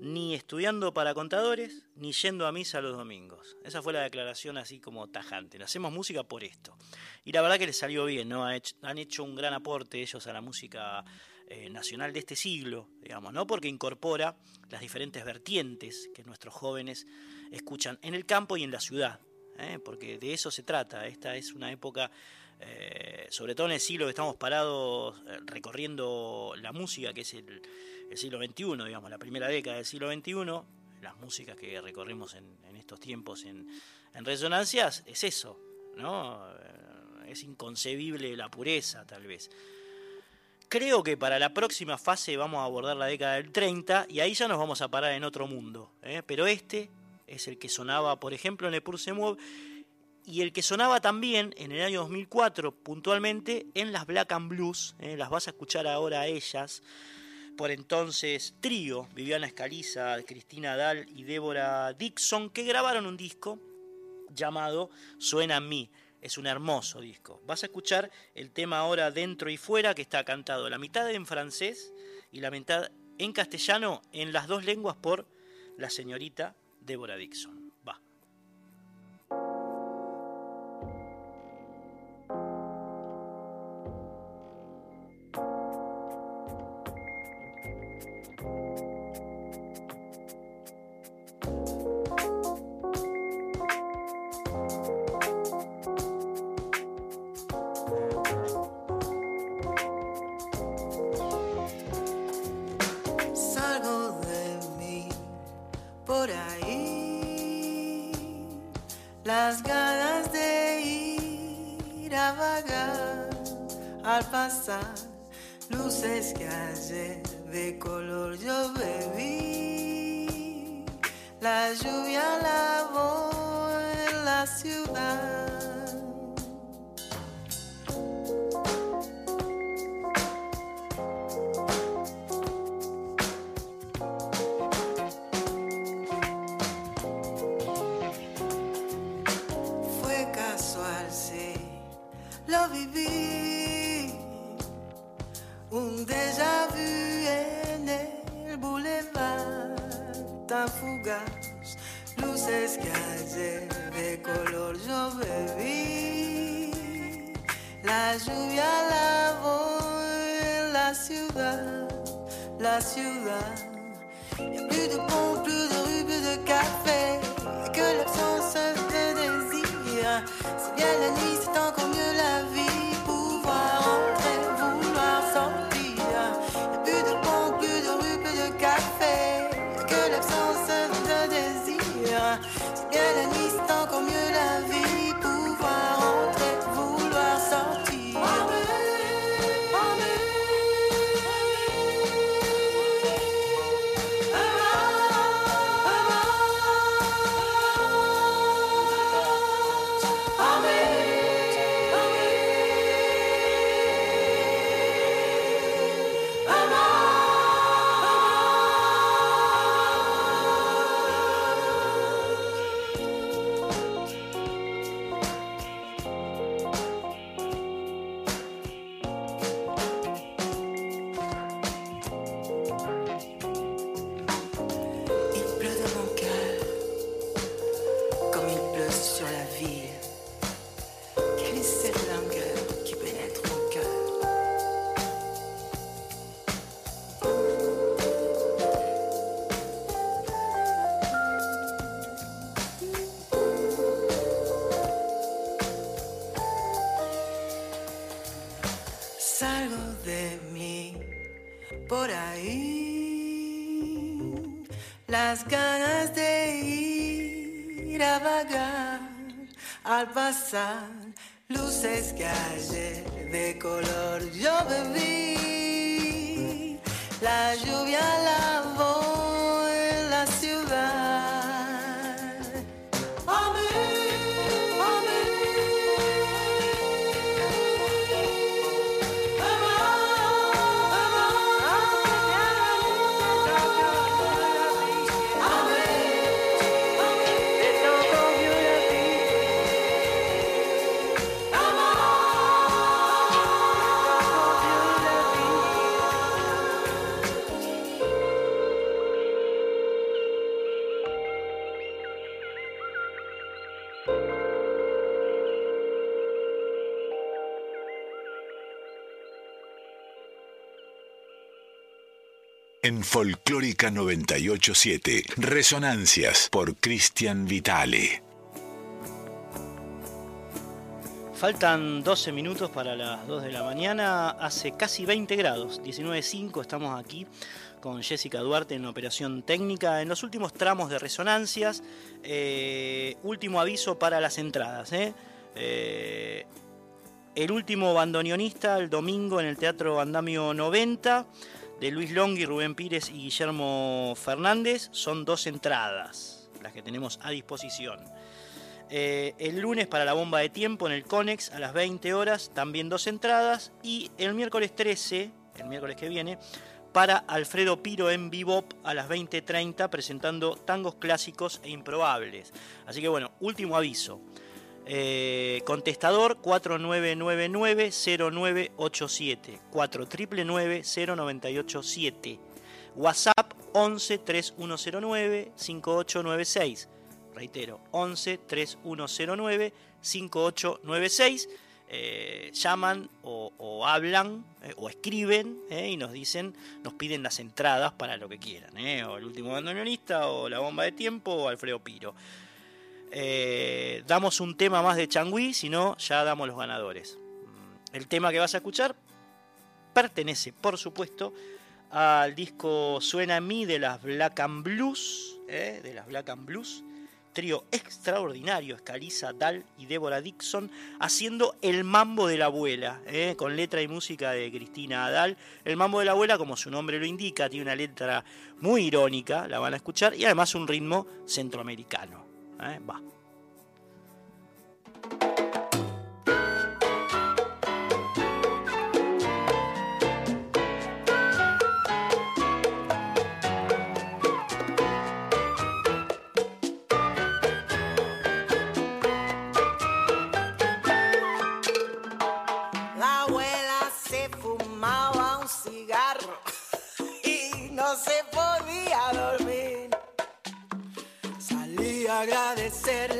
Speaker 2: ni estudiando para contadores, ni yendo a misa los domingos. Esa fue la declaración así como tajante. Hacemos música por esto. Y la verdad que les salió bien, ¿no? Han hecho un gran aporte ellos a la música eh, nacional de este siglo, digamos, ¿no? Porque incorpora las diferentes vertientes que nuestros jóvenes escuchan en el campo y en la ciudad, ¿eh? porque de eso se trata. Esta es una época, eh, sobre todo en el siglo que estamos parados recorriendo la música, que es el, siglo XXI, digamos, la primera década del siglo XXI, las músicas que recorrimos en, estos tiempos en, en resonancias, es eso, ¿no? Es inconcebible la pureza, tal vez. Creo que para la próxima fase vamos a abordar la década del 30 y ahí ya nos vamos a parar en otro mundo. ¿eh? Pero este es el que sonaba, por ejemplo, en el Purse y el que sonaba también en el año 2004, puntualmente, en las Black and Blues. ¿eh? Las vas a escuchar ahora a ellas. Por entonces, trío, Viviana Escaliza, Cristina Dal y Débora Dixon, que grabaron un disco llamado Suena a mí. Es un hermoso disco. Vas a escuchar el tema ahora dentro y fuera que está cantado la mitad en francés y la mitad en castellano en las dos lenguas por la señorita Débora Dixon.
Speaker 10: la Suran. Y'a plus
Speaker 1: de Folclórica 987, Resonancias por Cristian Vitale.
Speaker 2: Faltan 12 minutos para las 2 de la mañana, hace casi 20 grados, 19.5 estamos aquí con Jessica Duarte en operación técnica. En los últimos tramos de resonancias, eh, último aviso para las entradas. ¿eh? Eh, el último bandoneonista el domingo en el Teatro Andamio 90 de Luis Longhi, Rubén Pires y Guillermo Fernández. Son dos entradas las que tenemos a disposición. el lunes para la bomba de tiempo en el Conex a las 20 horas, también dos entradas. Y el miércoles 13, el miércoles que viene, para Alfredo Piro en Bebop a las 20.30 presentando tangos clásicos e improbables. Así que bueno, último aviso. Eh, contestador 4999-0987 4999-0987 WhatsApp 11 3109 5896 reitero 11 3109 5896 eh, llaman o, hablan eh, o escriben y nos dicen, nos piden las entradas para lo que quieran, o el último bandoneonista, o la bomba de tiempo, o Alfredo Piro. Damos un tema más de Changui, si no, ya damos los ganadores. Mm, el tema que vas a escuchar pertenece, por supuesto, al disco Suena a mí de las Black and Blues, de las Black and Blues trío extraordinario, Escaliza, Dal y Débora Dixon, haciendo El Mambo de la Abuela, ¿eh? con letra y música de Cristina Adal. El Mambo de la Abuela, como su nombre lo indica, tiene una letra muy irónica, la van a escuchar, y además un ritmo centroamericano. ¿Eh? Va.
Speaker 10: said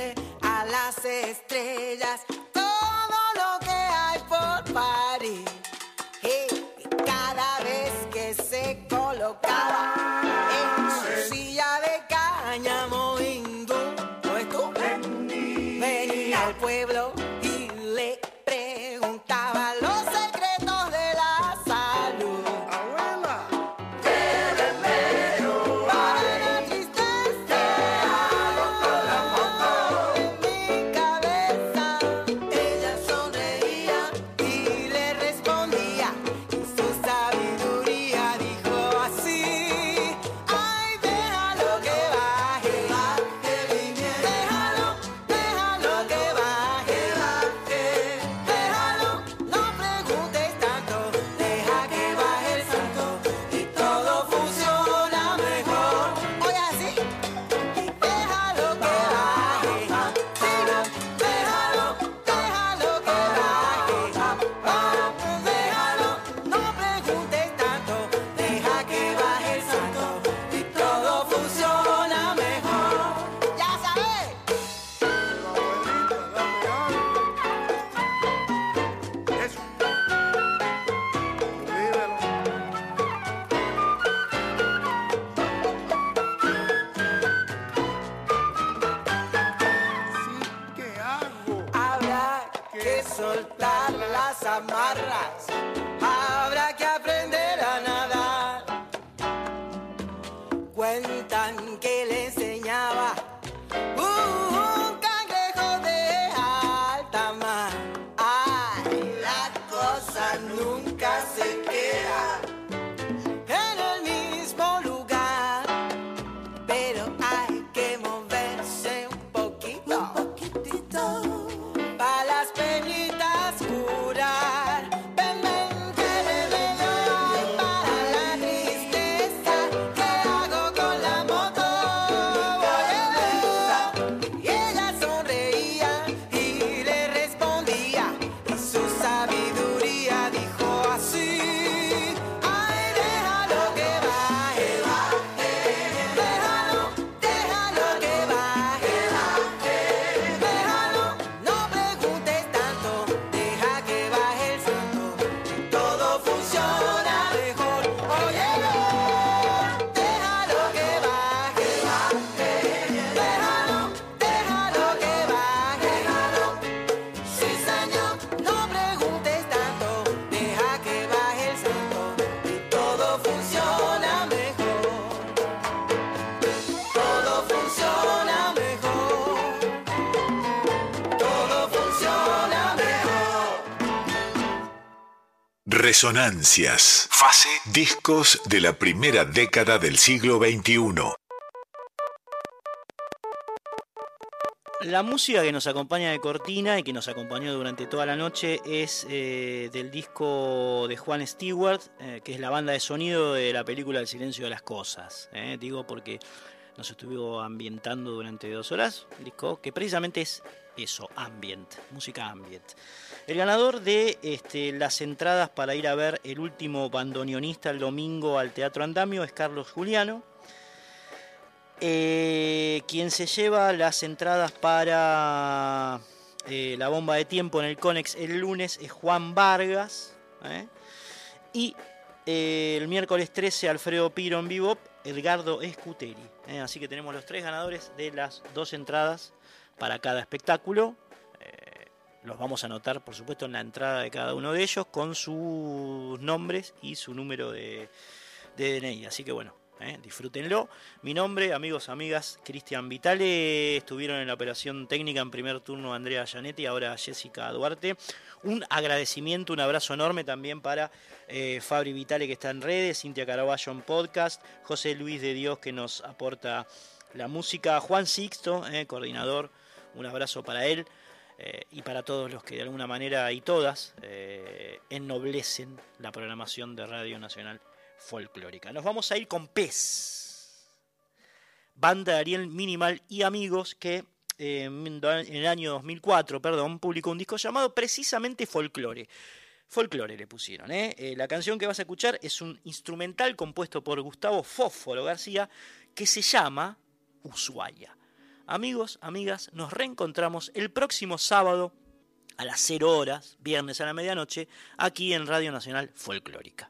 Speaker 1: Resonancias. Fase. Discos de la primera década del siglo XXI.
Speaker 2: La música que nos acompaña de cortina y que nos acompañó durante toda la noche es eh, del disco de Juan Stewart, eh, que es la banda de sonido de la película El silencio de las cosas. eh. Digo porque nos estuvo ambientando durante dos horas, un disco que precisamente es eso, ambient, música ambient. El ganador de este, las entradas para ir a ver el último bandoneonista el domingo al Teatro Andamio es Carlos Juliano. Eh, quien se lleva las entradas para eh, la bomba de tiempo en el Conex el lunes es Juan Vargas. ¿eh? Y eh, el miércoles 13 Alfredo Piro en vivo, Edgardo Escuteri. Así que tenemos los tres ganadores de las dos entradas para cada espectáculo. Los vamos a anotar, por supuesto, en la entrada de cada uno de ellos con sus nombres y su número de, de DNI. Así que bueno, ¿eh? disfrútenlo. Mi nombre, amigos, amigas, Cristian Vitale. Estuvieron en la operación técnica en primer turno Andrea Gianetti, ahora Jessica Duarte. Un agradecimiento, un abrazo enorme también para eh, Fabri Vitale que está en redes, Cintia Caraballo en podcast, José Luis de Dios que nos aporta la música, Juan Sixto, eh, coordinador, un abrazo para él. Eh, y para todos los que de alguna manera y todas eh, ennoblecen la programación de Radio Nacional Folclórica. Nos vamos a ir con Pez, banda de Ariel Minimal y amigos que eh, en el año 2004, perdón, publicó un disco llamado precisamente Folklore. Folklore le pusieron. la canción que vas a escuchar es un instrumental compuesto por Gustavo Fósforo García que se llama Ushuaia. Amigos, amigas, nos reencontramos el próximo sábado a las 0 horas, viernes a la medianoche, aquí en Radio Nacional Folclórica.